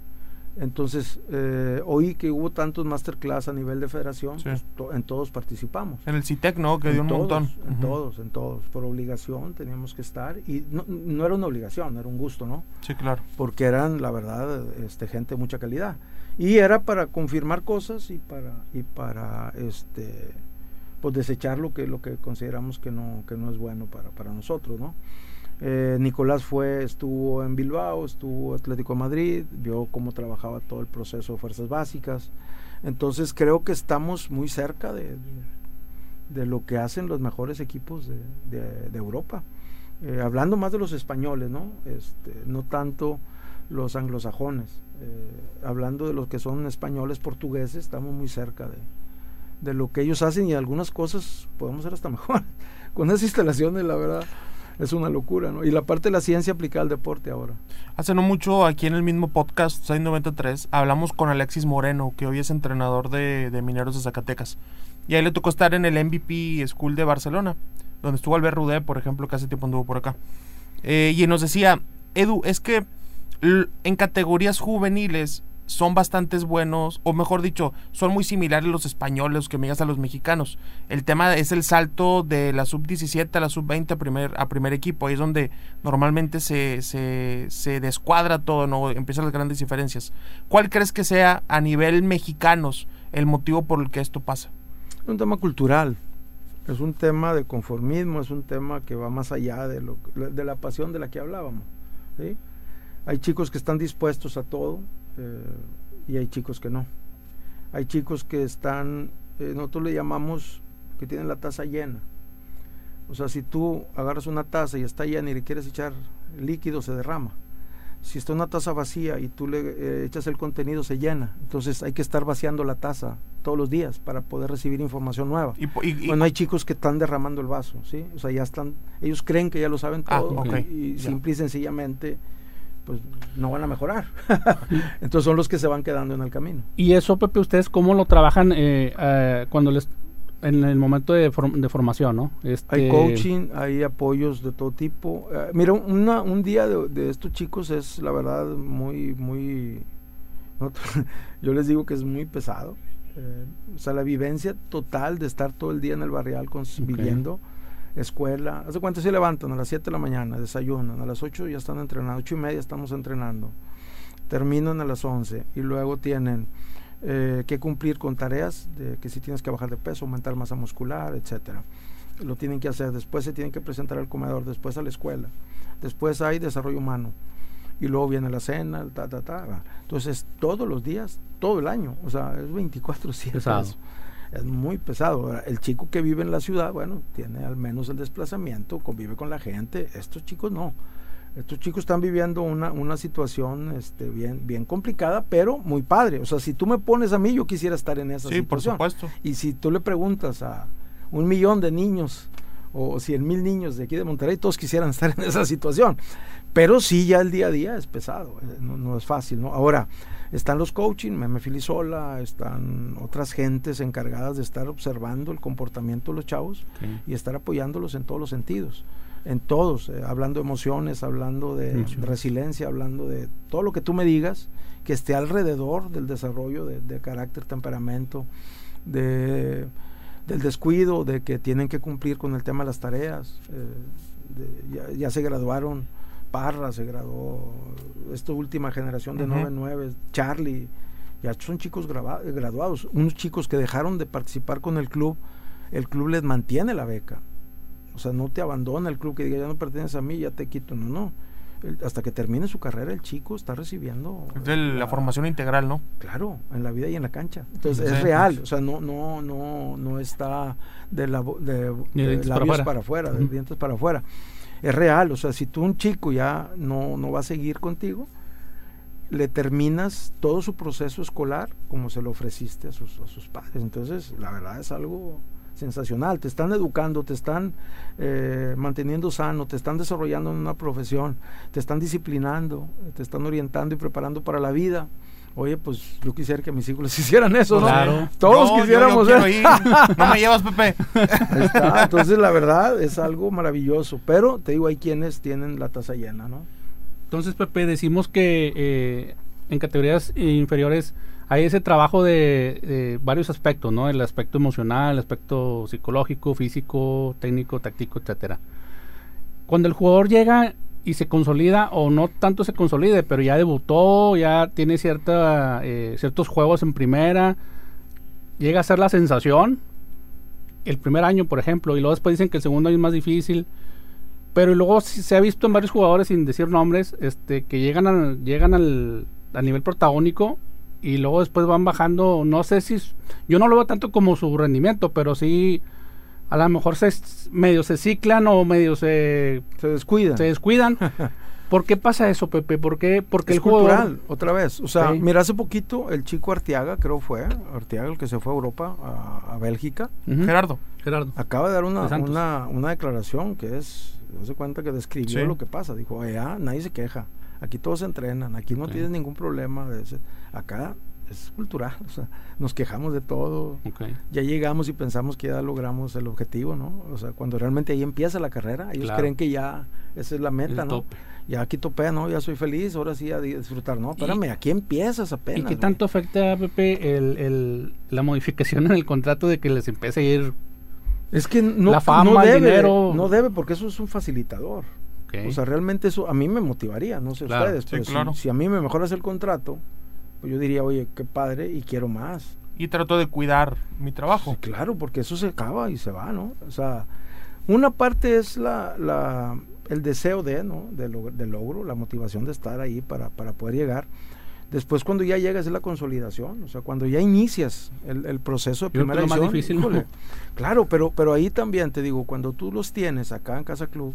Entonces, eh, oí que hubo tantos masterclass a nivel de federación, pues, en todos participamos. En el CITEC, ¿no? Que dio un montón. En todos, en todos. Por obligación teníamos que estar. Y no, no, era una obligación, era un gusto, ¿no? Sí, claro. Porque eran, la verdad, este, gente de mucha calidad. Y era para confirmar cosas y para, y para este, pues desechar lo que, lo que consideramos que no, que no es bueno para, para nosotros, ¿no? Eh, Nicolás fue, estuvo en Bilbao, estuvo Atlético de Madrid, vio cómo trabajaba todo el proceso de fuerzas básicas. Entonces creo que estamos muy cerca de, de, lo que hacen los mejores equipos de, de, Europa. Eh, hablando más de los españoles, ¿no? Este, no tanto los anglosajones. Eh, hablando de los que son españoles, portugueses, estamos muy cerca de, de lo que ellos hacen y algunas cosas podemos hacer hasta mejor. Con esas instalaciones, la verdad, es una locura, ¿no? Y la parte de la ciencia aplicada al deporte ahora. Hace no mucho, aquí en el mismo podcast, 693, hablamos con Alexis Moreno, que hoy es entrenador de, Mineros de Zacatecas. Y ahí le tocó estar en el MVP School de Barcelona, donde estuvo Albert Rudé, por ejemplo, que hace tiempo anduvo por acá. Eh, y nos decía, Edu, es que en categorías juveniles son bastantes buenos, o mejor dicho, son muy similares los españoles que me a los mexicanos. El tema es el salto de la sub-17 a la sub-20 a primer, a primer equipo, ahí es donde normalmente se, se, se descuadra todo, ¿no? empiezan las grandes diferencias. ¿Cuál crees que sea a nivel mexicanos el motivo por el que esto pasa? Es un tema cultural, es un tema de conformismo, es un tema que va más allá de, lo, de la pasión de la que hablábamos. Hay chicos que están dispuestos a todo, eh, y hay chicos que no. Hay chicos que están, eh, nosotros le llamamos que tienen la taza llena. O sea, si tú agarras una taza y está llena y le quieres echar líquido, se derrama. Si está una taza vacía y tú le eh, echas el contenido, se llena. Entonces hay que estar vaciando la taza todos los días para poder recibir información nueva. Y, bueno, hay chicos que están derramando el vaso, ¿sí? O sea, ya están, ellos creen que ya lo saben ah, todo y, simple y sencillamente pues no van a mejorar. Entonces son los que se van quedando en el camino. Y eso, Pepe, ustedes cómo lo trabajan eh, eh, cuando les en el momento de, de formación, ¿no? Este... Hay coaching, hay apoyos de todo tipo. Eh, mira, un día de, estos chicos es, la verdad, muy, muy... yo les digo que es muy pesado. o sea, la vivencia total de estar todo el día en el barrial viviendo escuela. ¿Hace cuánto se levantan? A las 7 de la mañana, desayunan. A las 8 ya están entrenando. 8 y media estamos entrenando. Terminan a las 11 y luego tienen eh, que cumplir con tareas de que si tienes que bajar de peso, aumentar masa muscular, etcétera. Lo tienen que hacer. Después se tienen que presentar al comedor, después a la escuela. Después hay desarrollo humano. Y luego viene la cena, ta, ta, ta. Entonces, todos los días, todo el año. O sea, es 24-7 es muy pesado. El chico que vive en la ciudad, bueno, tiene al menos el desplazamiento, convive con la gente. Estos chicos no. Estos chicos están viviendo una, una situación este, bien, bien complicada, pero muy padre. O sea, si tú me pones a mí, yo quisiera estar en esa situación. Sí, por supuesto. Y si tú le preguntas a un millón de niños o cien mil niños de aquí de Monterrey, todos quisieran estar en esa situación. Pero sí, ya el día a día es pesado, eh, no, no es fácil, ¿no? Ahora, están los coaching, Meme Filisola, están otras gentes encargadas de estar observando el comportamiento de los chavos y estar apoyándolos en todos los sentidos, en todos, eh, hablando de emociones, hablando de resiliencia, hablando de todo lo que tú me digas, que esté alrededor del desarrollo de, carácter, temperamento, de, del descuido, de que tienen que cumplir con el tema de las tareas. Eh, ya, se graduaron, Parra se graduó, esta última generación de 99, Charlie, ya son chicos graduados, unos chicos que dejaron de participar con el club, el club les mantiene la beca. O sea, no te abandona el club que diga, ya no perteneces a mí, ya te quito, no, no hasta que termine su carrera el chico está recibiendo es de la, formación integral no claro en la vida y en la cancha. Entonces es real o sea no no no no está de, la, de, labios para, afuera. de dientes para afuera es real o sea si tú un chico ya no no va a seguir contigo le terminas todo su proceso escolar como se lo ofreciste a sus, a sus padres entonces la verdad es algo sensacional, te están educando, te están eh, manteniendo sano, te están desarrollando en una profesión, te están disciplinando, te están orientando y preparando para la vida. Oye, pues yo quisiera que mis hijos les hicieran eso, ¿no? Claro. Todos quisiéramos. ¿eh? no me llevas, Pepe. Entonces, la verdad es algo maravilloso. Pero te digo, hay quienes tienen la taza llena, ¿no? Entonces, Pepe, decimos que eh, en categorías inferiores hay ese trabajo de, varios aspectos, ¿no? El aspecto emocional, el aspecto psicológico, físico, técnico, táctico, etcétera. Cuando el jugador llega y se consolida, o no tanto se consolide, pero ya debutó, ya tiene cierta, eh, ciertos juegos en primera, llega a ser la sensación, el primer año, por ejemplo, y luego después dicen que el segundo año es más difícil. Pero luego se ha visto en varios jugadores, sin decir nombres, este, que llegan, llegan al, al nivel protagónico y luego después van bajando, no sé si, yo no lo veo tanto como su rendimiento, pero sí, a lo mejor se medio se ciclan o medio se, se descuidan. Se descuidan. ¿Por qué pasa eso, Pepe? ¿Por qué? Porque es el cultural, otra vez. O sea, mira, hace poquito el chico Arteaga, creo fue, Arteaga el que se fue a Europa, a, Bélgica. Gerardo. Gerardo. Acaba de dar una, una, una, declaración que es, no se cuenta que describió lo que pasa. Dijo, ya, nadie se queja. Aquí todos se entrenan, aquí no tienes ningún problema. De ese. Acá es cultural, o sea, nos quejamos de todo. Ya llegamos y pensamos que ya logramos el objetivo, ¿no? O sea, cuando realmente ahí empieza la carrera, ellos creen que ya esa es la meta, ¿no? Ya aquí topé, ¿no? Ya soy feliz, ahora sí a disfrutar, ¿no? Espérame, aquí empiezas apenas. ¿Y qué tanto afecta, Pepe, el, el, la modificación en el contrato de que les empiece a ir es que no, la fama, no debe, dinero? No debe, porque eso es un facilitador. O sea, realmente eso a mí me motivaría, no sé ustedes, pero si, a mí me mejoras el contrato, pues yo diría, oye, qué padre y quiero más. Y trato de cuidar mi trabajo. claro, porque eso se acaba y se va, ¿no? O sea, una parte es la, la el deseo de, ¿no? De, logro, la motivación de estar ahí para, para poder llegar. Después cuando ya llegas es la consolidación, o sea, cuando ya inicias el, proceso de primera edición. más difícil, Claro, pero, pero ahí también te digo, cuando tú los tienes acá en Casa Club,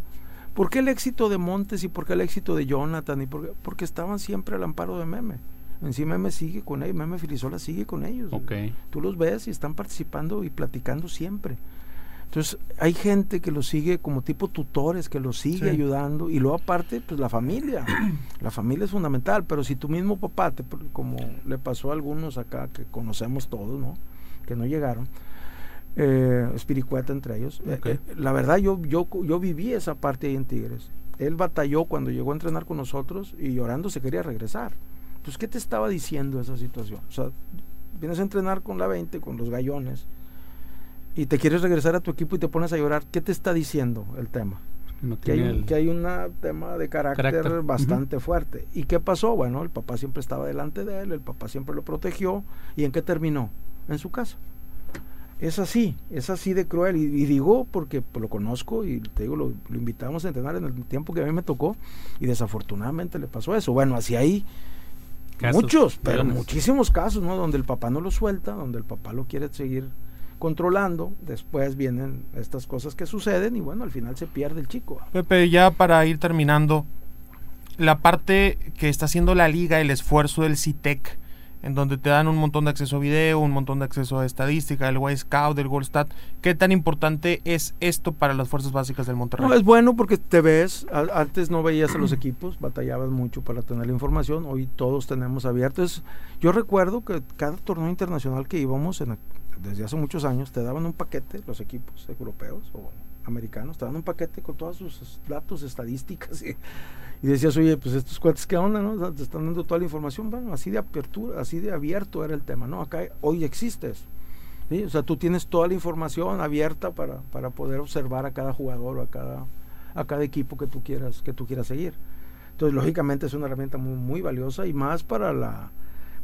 ¿Por qué el éxito de Montes y por qué el éxito de Jonathan? Y por porque estaban siempre al amparo de Meme. En sí Meme sigue con ellos, Meme Filisola sigue con ellos. Tú los ves y están participando y platicando siempre. Entonces hay gente que los sigue como tipo tutores, que los sigue ayudando y luego aparte pues la familia. la familia es fundamental, pero si tu mismo papá, te, como le pasó a algunos acá que conocemos todos, ¿no? Que no llegaron, eh, Espiricueta entre ellos. Eh, eh, la verdad, yo, yo, yo viví esa parte ahí en Tigres. Él batalló cuando llegó a entrenar con nosotros y llorando se quería regresar. Entonces, ¿qué te estaba diciendo esa situación? O sea, vienes a entrenar con la 20, con los gallones, y te quieres regresar a tu equipo y te pones a llorar. ¿Qué te está diciendo el tema? que, hay, un tema de carácter, bastante fuerte. ¿Y qué pasó? Bueno, el papá siempre estaba delante de él, el papá siempre lo protegió. ¿Y en qué terminó? En su casa es así, es así de cruel. Y, digo porque pues, lo conozco y te digo, lo, invitamos a entrenar en el tiempo que a mí me tocó y desafortunadamente le pasó eso. Bueno, así muchos, pero muchísimos casos, ¿no? Donde el papá no lo suelta, donde el papá lo quiere seguir controlando, después vienen estas cosas que suceden y bueno, al final se pierde el chico. Pepe, ya para ir terminando, la parte que está haciendo la liga, el esfuerzo del CITEC, en donde te dan un montón de acceso a video, un montón de acceso a estadística, el Y Scout, del Goldstat. ¿Qué tan importante es esto para las fuerzas básicas del Monterrey? No, es bueno porque te ves, antes no veías a los equipos, batallabas mucho para tener la información, hoy todos tenemos abiertos. Yo recuerdo que cada torneo internacional que íbamos desde hace muchos años, te daban un paquete, los equipos europeos o americanos, te daban un paquete con todos sus datos, estadísticas y y decías, oye, pues estos cuates, ¿qué onda? No? Te están dando toda la información. Bueno, así de apertura, así de abierto era el tema, ¿no? Acá hoy existes. O sea, tú tienes toda la información abierta para, para poder observar a cada jugador o a cada, a cada equipo que tú quieras, que tú quieras seguir. Entonces, lógicamente es una herramienta muy, muy valiosa y más para la...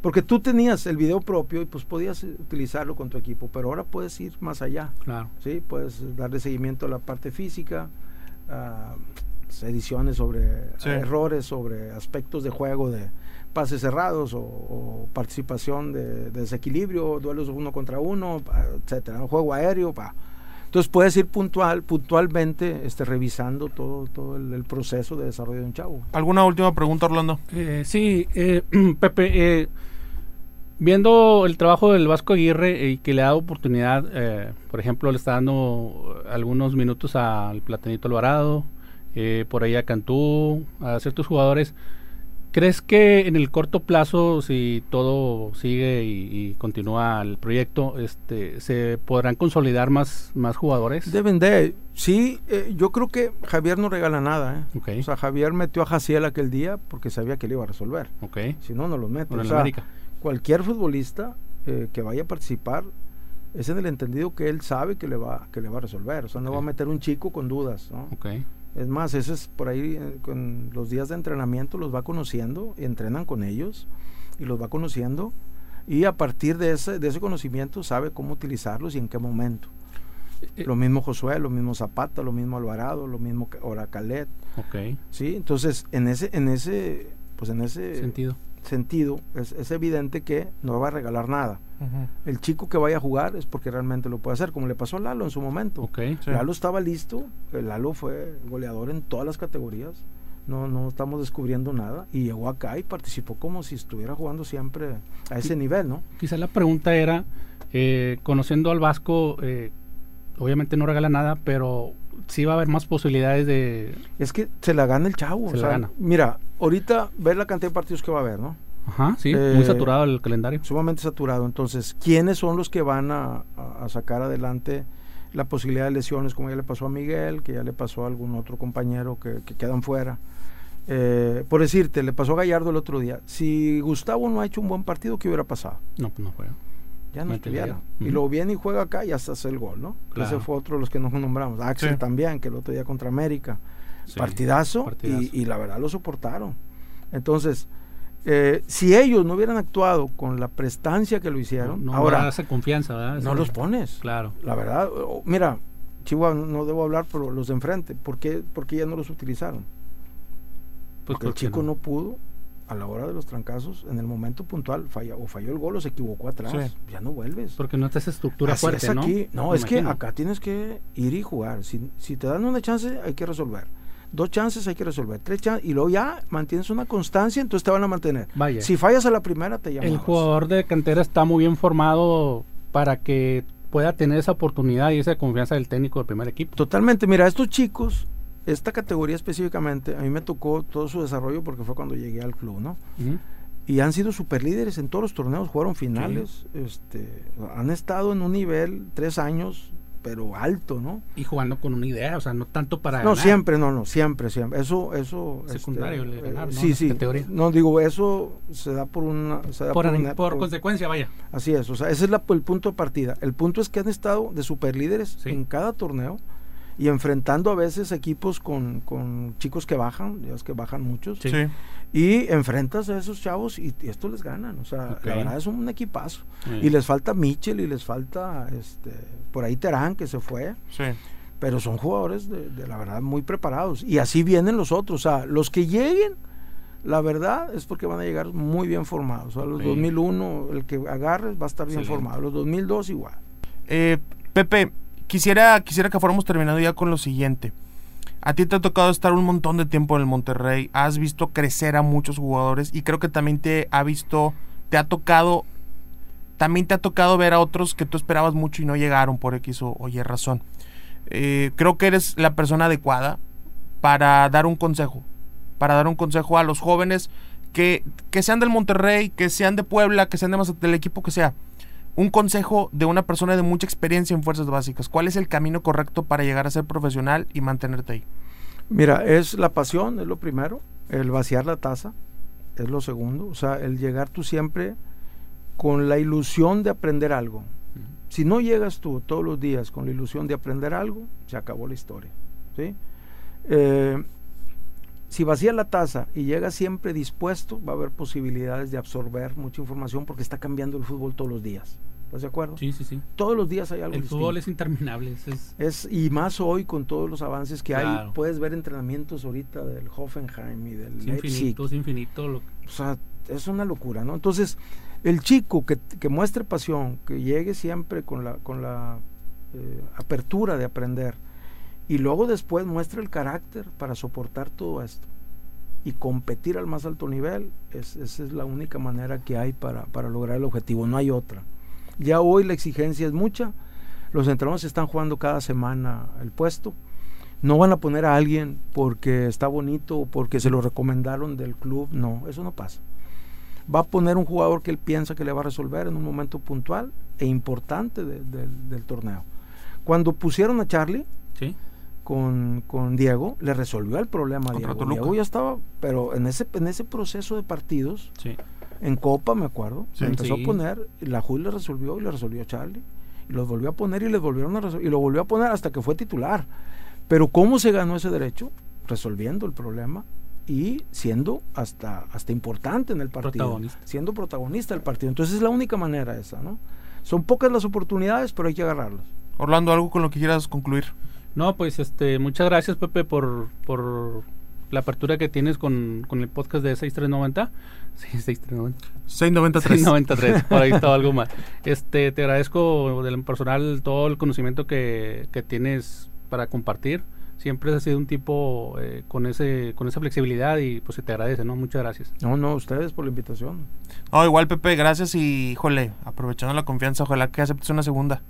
Porque tú tenías el video propio y pues podías utilizarlo con tu equipo, pero ahora puedes ir más allá. Claro. ¿sí? Puedes darle seguimiento a la parte física, a ediciones sobre Sí. errores, sobre aspectos de juego, de pases cerrados o, o participación de, de desequilibrio, duelos uno contra uno, etcétera, ¿no? juego aéreo, pa. entonces puedes ir puntual, puntualmente, este, revisando todo, todo el, el proceso de desarrollo de un chavo. ¿Alguna última pregunta, Orlando? Eh, sí, eh, Pepe, eh, viendo el trabajo del Vasco Aguirre y que le ha dado oportunidad, eh, por ejemplo, le está dando algunos minutos al Platanito Alvarado, eh, por ahí a Cantú, a ciertos jugadores. ¿Crees que en el corto plazo, si todo sigue y, y continúa el proyecto, este, se podrán consolidar más, más jugadores? Deben de, sí, eh, yo creo que Javier no regala nada, ¿eh? Ok. O sea, Javier metió a Jaciel aquel día porque sabía que le iba a resolver. ok. Si no, no los mete. Con O sea, América. cualquier futbolista eh, que vaya a participar es en el entendido que él sabe que le va que le va a resolver o sea no va a meter un chico con dudas ¿no? Es más ese es por ahí eh, con los días de entrenamiento los va conociendo entrenan con ellos y los va conociendo y a partir de ese de ese conocimiento sabe cómo utilizarlos y en qué momento Eh, lo mismo Josué lo mismo Zapata lo mismo Alvarado lo mismo Ca- ahora Calet ok. sí entonces en ese en ese pues en ese Sentido. Sentido es, es evidente que no va a regalar nada. El chico que vaya a jugar es porque realmente lo puede hacer, como le pasó a Lalo en su momento. Ok. Sí. Lalo estaba listo, el Lalo fue goleador en todas las categorías, no, no estamos descubriendo nada, y llegó acá y participó como si estuviera jugando siempre a ese nivel, ¿no? Quizá la pregunta era, eh, conociendo al Vasco, eh, obviamente no regala nada, pero sí va a haber más posibilidades de... Es que se la gana el chavo. Se o la sea, gana. Mira, ahorita ver la cantidad de partidos que va a haber, ¿no? Ajá, sí, Eh, muy saturado el calendario. sumamente saturado. Entonces, ¿quiénes son los que van a, sacar adelante la posibilidad de lesiones, como ya le pasó a Miguel, que ya le pasó a algún otro compañero que, que quedan fuera? Eh, por decirte, le pasó a Gallardo el otro día. Si Gustavo no ha hecho un buen partido, ¿qué hubiera pasado? No, pues no juega. Ya no entendería. Y luego viene y juega acá y hasta hace el gol, ¿no? Claro. Ese fue otro de los que nos nombramos. Axel Sí. también, que el otro día contra América. Sí, partidazo, partidazo. Y, y la verdad lo soportaron. Entonces, eh, si ellos no hubieran actuado con la prestancia que lo hicieron, No, no ahora hace confianza, ¿verdad? no los pones. Claro. La verdad, mira, Chihuahua, no, debo hablar por los de enfrente. ¿Por qué, por qué ya no los utilizaron? Pues Porque el porque chico no. pudo, a la hora de los trancazos, en el momento puntual, falla, o falló el gol o se equivocó atrás. Sí. Ya no vuelves. Porque no está esa estructura Así fuerte, es ¿no? aquí. No, es que acá tienes que ir y jugar. Si, si te dan una chance, hay que resolver. Dos chances hay que resolver. Tres chances. Y luego ya mantienes una constancia, entonces te van a mantener. Vaya. Si fallas a la primera, te llaman. El jugador de cantera está muy bien formado para que pueda tener esa oportunidad y esa confianza del técnico del primer equipo. Totalmente. Mira, estos chicos, esta categoría específicamente, a mí me tocó todo su desarrollo porque fue cuando llegué al club, ¿no? Y han sido super líderes en todos los torneos, jugaron finales, este, han estado en un nivel tres años, pero alto, ¿no? Y jugando con una idea, o sea, no tanto para No, ganar. siempre, no, no, siempre, siempre. Eso, eso. Secundario, este, le ganaron, eh, ¿no? Sí, La sí. categoría. No, digo, eso se da por una. se da Por, por an- una- por por- consecuencia, vaya. Así es, o sea, ese es la- el punto de partida. El punto es que han estado de superlíderes Sí. en cada torneo y enfrentando a veces equipos con, con chicos que bajan, ya es que bajan muchos, Sí. Sí. y enfrentas a esos chavos y, y estos les ganan. O sea, la verdad es un equipazo. Sí. Y les falta Mitchell y les falta este por ahí Terán que se fue Sí. pero son jugadores de, de la verdad muy preparados y así vienen los otros, o sea, los que lleguen, la verdad es porque van a llegar muy bien formados, o sea, los Ok. 2001 el que agarres va a estar bien Excelente. formado, los 2002 igual. Eh, Pepe, quisiera, quisiera que fuéramos terminando ya con lo siguiente. A ti te ha tocado estar un montón de tiempo en el Monterrey, has visto crecer a muchos jugadores y creo que también te ha visto, te ha tocado, también te ha tocado ver a otros que tú esperabas mucho y no llegaron por X o, Y razón. Eh, creo que eres la persona adecuada para dar un consejo, para dar un consejo a los jóvenes que, que sean del Monterrey, que sean de Puebla, que sean de Mazat- del equipo que sea un consejo de una persona de mucha experiencia en fuerzas básicas. ¿Cuál es el camino correcto para llegar a ser profesional y mantenerte ahí? Mira, es la pasión, es lo primero, el vaciar la taza es lo segundo, o sea, el llegar tú siempre con la ilusión de aprender algo. Si no llegas tú todos los días con la ilusión de aprender algo, se acabó la historia. ¿sí? Eh, si vacía la taza y llega siempre dispuesto, va a haber posibilidades de absorber mucha información porque está cambiando el fútbol todos los días. ¿Estás de acuerdo? Sí, sí, sí. Todos los días hay algo El distinto. fútbol es interminable. Es, Es, y más hoy con todos los avances que hay, puedes ver entrenamientos ahorita del Hoffenheim y del es Leipzig. infinito, es infinito. Lo, O sea, es una locura, ¿no? Entonces, el chico que, que muestre pasión, que llegue siempre con la, con la eh, apertura de aprender y luego después muestre el carácter para soportar todo esto y competir al más alto nivel, es, esa es la única manera que hay para, para lograr el objetivo, no hay otra. Ya hoy la exigencia es mucha, los entrenadores están jugando cada semana el puesto, no van a poner a alguien porque está bonito o porque se lo recomendaron del club, no, eso no pasa. Va a poner un jugador que él piensa que le va a resolver en un momento puntual e importante de- del torneo. Cuando pusieron a Charlie ¿sí? Con, con Diego, le resolvió el problema a Diego. Ya estaba, pero en ese, en ese proceso de partidos, Sí. en Copa, me acuerdo, Sí. se empezó Sí. a poner, y la Jules le resolvió y le resolvió a Charlie. Y los volvió a poner y les volvieron a resolver. Y lo volvió a poner hasta que fue titular. Pero ¿cómo se ganó ese derecho? Resolviendo el problema y siendo hasta, hasta importante en el partido. Protagonista. Siendo protagonista del partido. Entonces es la única manera esa, ¿no? Son pocas las oportunidades, pero hay que agarrarlas. Orlando, algo con lo que quieras concluir. No, pues este, muchas gracias Pepe por, por la apertura que tienes con, con el podcast de 6390. Sí, 6390. 693. 693, por ahí estaba algo más. Este, te agradezco del personal todo el conocimiento que, que tienes para compartir. Siempre has sido un tipo eh, con ese con esa flexibilidad y pues se te agradece, ¿no? Muchas gracias. No, no, ustedes por la invitación. No, igual Pepe, gracias y, híjole, aprovechando la confianza, ojalá que aceptes una segunda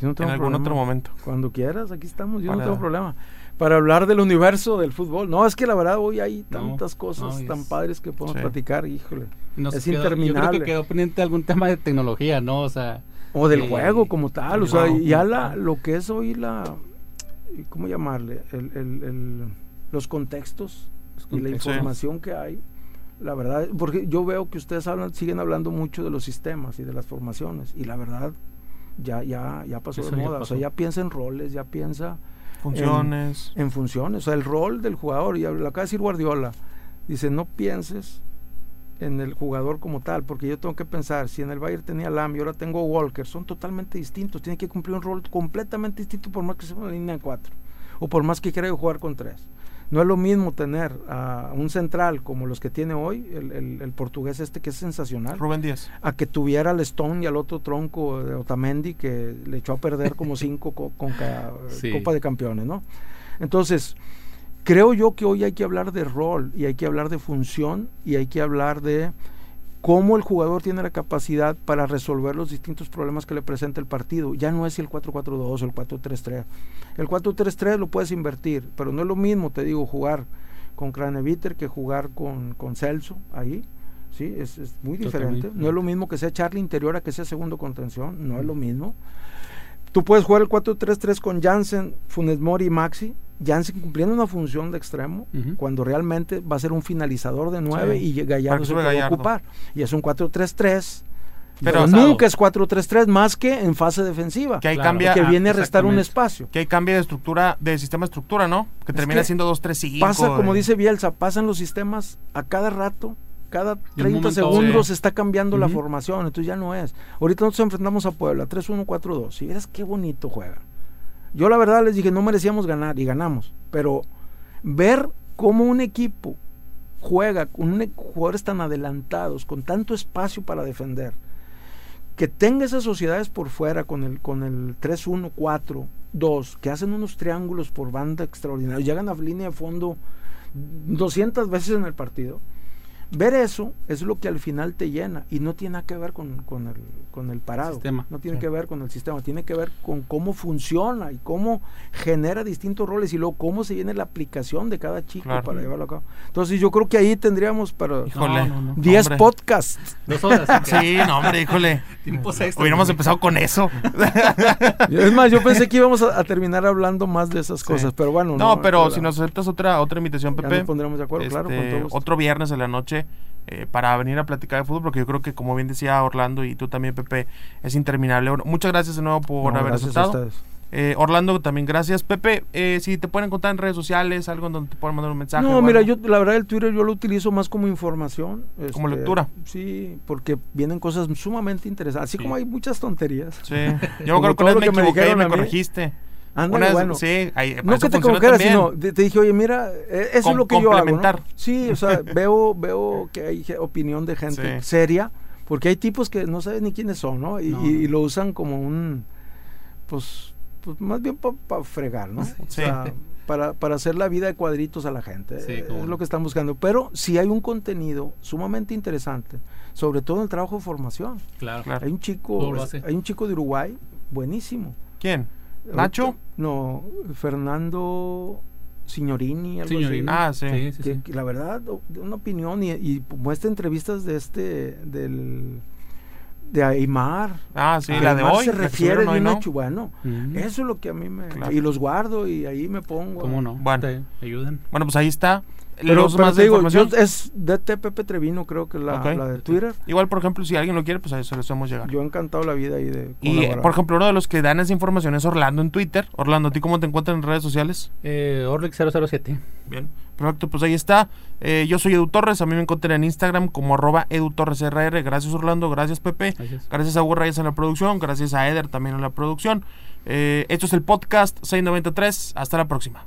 Yo no tengo en algún problema. otro momento. Cuando quieras, aquí estamos, yo no tengo problema. Para hablar del universo del fútbol. No, es que la verdad hoy hay No, tantas cosas no, tan es- padres que podemos Sí. platicar, híjole. Nos Es quedó- Yo creo interminable. que quedó pendiente algún tema de tecnología, ¿no? O sea, O del Eh, juego como tal, o sea, juego ya la, lo que es hoy la, ¿cómo llamarle? El, el- el- los contextos y la información que hay, la verdad, porque yo veo que ustedes hablan, siguen hablando mucho de los sistemas y de las formaciones, y la verdad, ya, ya, ya pasó Eso de ya moda, o sea, ya piensa en roles, ya piensa Funciones. en funciones, o sea, el rol del jugador, y lo acaba de decir Guardiola, dice, no pienses en el jugador como tal, porque yo tengo que pensar, si en el Bayern tenía Lam y ahora tengo Walker, son totalmente distintos, tienen que cumplir un rol completamente distinto por más que sea una línea de cuatro, o por más que quiera jugar con tres. No es lo mismo tener a un central como los que tiene hoy, el, el- el portugués este que es sensacional, Rubén Díaz. a que tuviera al Stone y al otro tronco de Otamendi que le echó a perder como cinco co- con Sí. Copa de Campeones, ¿no? Entonces, creo yo que hoy hay que hablar de rol y hay que hablar de función y hay que hablar de cómo el jugador tiene la capacidad para resolver los distintos problemas que le presenta el partido. Ya no es el 4-4-2 o el 4-3-3. El 4-3-3 lo puedes invertir, pero no es lo mismo, te digo, jugar con Craneviter que jugar con, con Celso ahí. Sí, es, es muy diferente. Totalmente. No es lo mismo que sea Charlie interior a que sea segundo contención. No es lo mismo. Tú puedes jugar el 4-3-3 con Jansen, Funes Mori y Maxi. Jansen cumpliendo una función de extremo, Ujú. cuando realmente va a ser un finalizador de 9 Sí, y Gallardo que se puede Gallardo. ocupar. Y es un 4-3-3. Pero- Pero nunca es 4-3-3 más que en fase defensiva. Que ahí Claro, cambia. que viene a restar un espacio. Que hay cambio de estructura, de sistema de estructura, ¿no? Que termina que siendo 2-3-5. Pasa, como eh. dice Bielsa, pasan los sistemas a cada rato, cada De un 30 momento segundos se está cambiando la Ujú. formación, entonces ya no es. Ahorita nosotros enfrentamos a Puebla, 3-1-4-2. Si vieras qué bonito juega. Yo la verdad les dije, no merecíamos ganar y ganamos, pero ver cómo un equipo juega con jugadores tan adelantados, con tanto espacio para defender, que tenga esas sociedades por fuera con el, con el 3-1-4-2, que hacen unos triángulos por banda extraordinarios, llegan a línea de fondo 200 veces en el partido. Ver eso es lo que al final te llena y no tiene nada que ver con, con el, con el parado. Sistema. No tiene Sí. que ver con el sistema, tiene que ver con cómo funciona y cómo genera distintos roles y luego cómo se viene la aplicación de cada chico Claro. para llevarlo a cabo. Entonces yo creo que ahí tendríamos para Híjole. No, no, no. 10 hombre. podcasts. Dos horas. Sí, no, hombre, híjole. Tiempos extras. Hubiéramos empezado con eso. Es más, yo pensé que íbamos a, a terminar hablando más de esas cosas, pero bueno. No, pero claro. si nos aceptas otra otra invitación, Ya Pepe. nos pondremos de acuerdo, claro, con este, otro viernes en la noche eh, para venir a platicar de fútbol, porque yo creo que, como bien decía Orlando y tú también, Pepe, es interminable. Bueno, muchas gracias de nuevo por No, haber gracias a aceptado. ustedes. Eh, Orlando, también gracias. Pepe, eh, si te pueden encontrar en redes sociales, algo en donde te puedan mandar un mensaje. No, mira, yo la verdad el Twitter yo lo utilizo más como información. Como este, lectura. Sí, porque vienen cosas sumamente interesantes. Así como hay muchas tonterías. Sí, yo creo que una vez me equivoqué y me corregiste. Ándale, bueno. Sí, ahí, no que te equivocaras, sino te, te, dije, oye, mira, e, eso es lo que yo hago. ¿no? Sí, o sea, veo, veo que hay opinión de gente seria, porque hay tipos que no saben ni quiénes son, ¿no? Y, no. y, y lo usan como un, pues, pues más bien para pa fregar, ¿no? Sí. O sea, para, para, hacer la vida de cuadritos a la gente. Sí, es lo que están buscando. Pero si hay un contenido sumamente interesante, sobre todo en el trabajo de formación. Claro, claro. Hay un chico, hay un chico de Uruguay buenísimo. ¿Quién? ¿Nacho? No, Fernando Signorini, algo Signorini. así. Ah, sí. sí, sí, que, La verdad, una opinión y, y muestra entrevistas de este, del de Aymar. Ah, sí, la de hoy. se refiere de un hecho, bueno, uh -huh. eso es lo que a mí me... Claro. Y los guardo y ahí me pongo. ¿Cómo no? Bueno, Te ayudan. Bueno, pues ahí está. Pero, los pero más te digo, yo, es DTPP Trevino, creo que la, okay. la, de Twitter. Igual, por ejemplo, si alguien lo quiere, pues ahí se lo hacemos llegar. Yo he encantado la vida ahí de Y, por ejemplo, uno de los que dan esa información es Orlando en Twitter. Orlando, ¿a ti cómo te encuentran en redes sociales? Eh, Orlix007. Bien, perfecto, pues ahí está. Eh, yo soy Edu Torres, a mí me encuentran en Instagram como arroba Edu Torres RR. Gracias Orlando, gracias Pepe, gracias, gracias a Hugo Reyes en la producción, gracias a Eder también en la producción. Eh, esto es el podcast 693, hasta la próxima.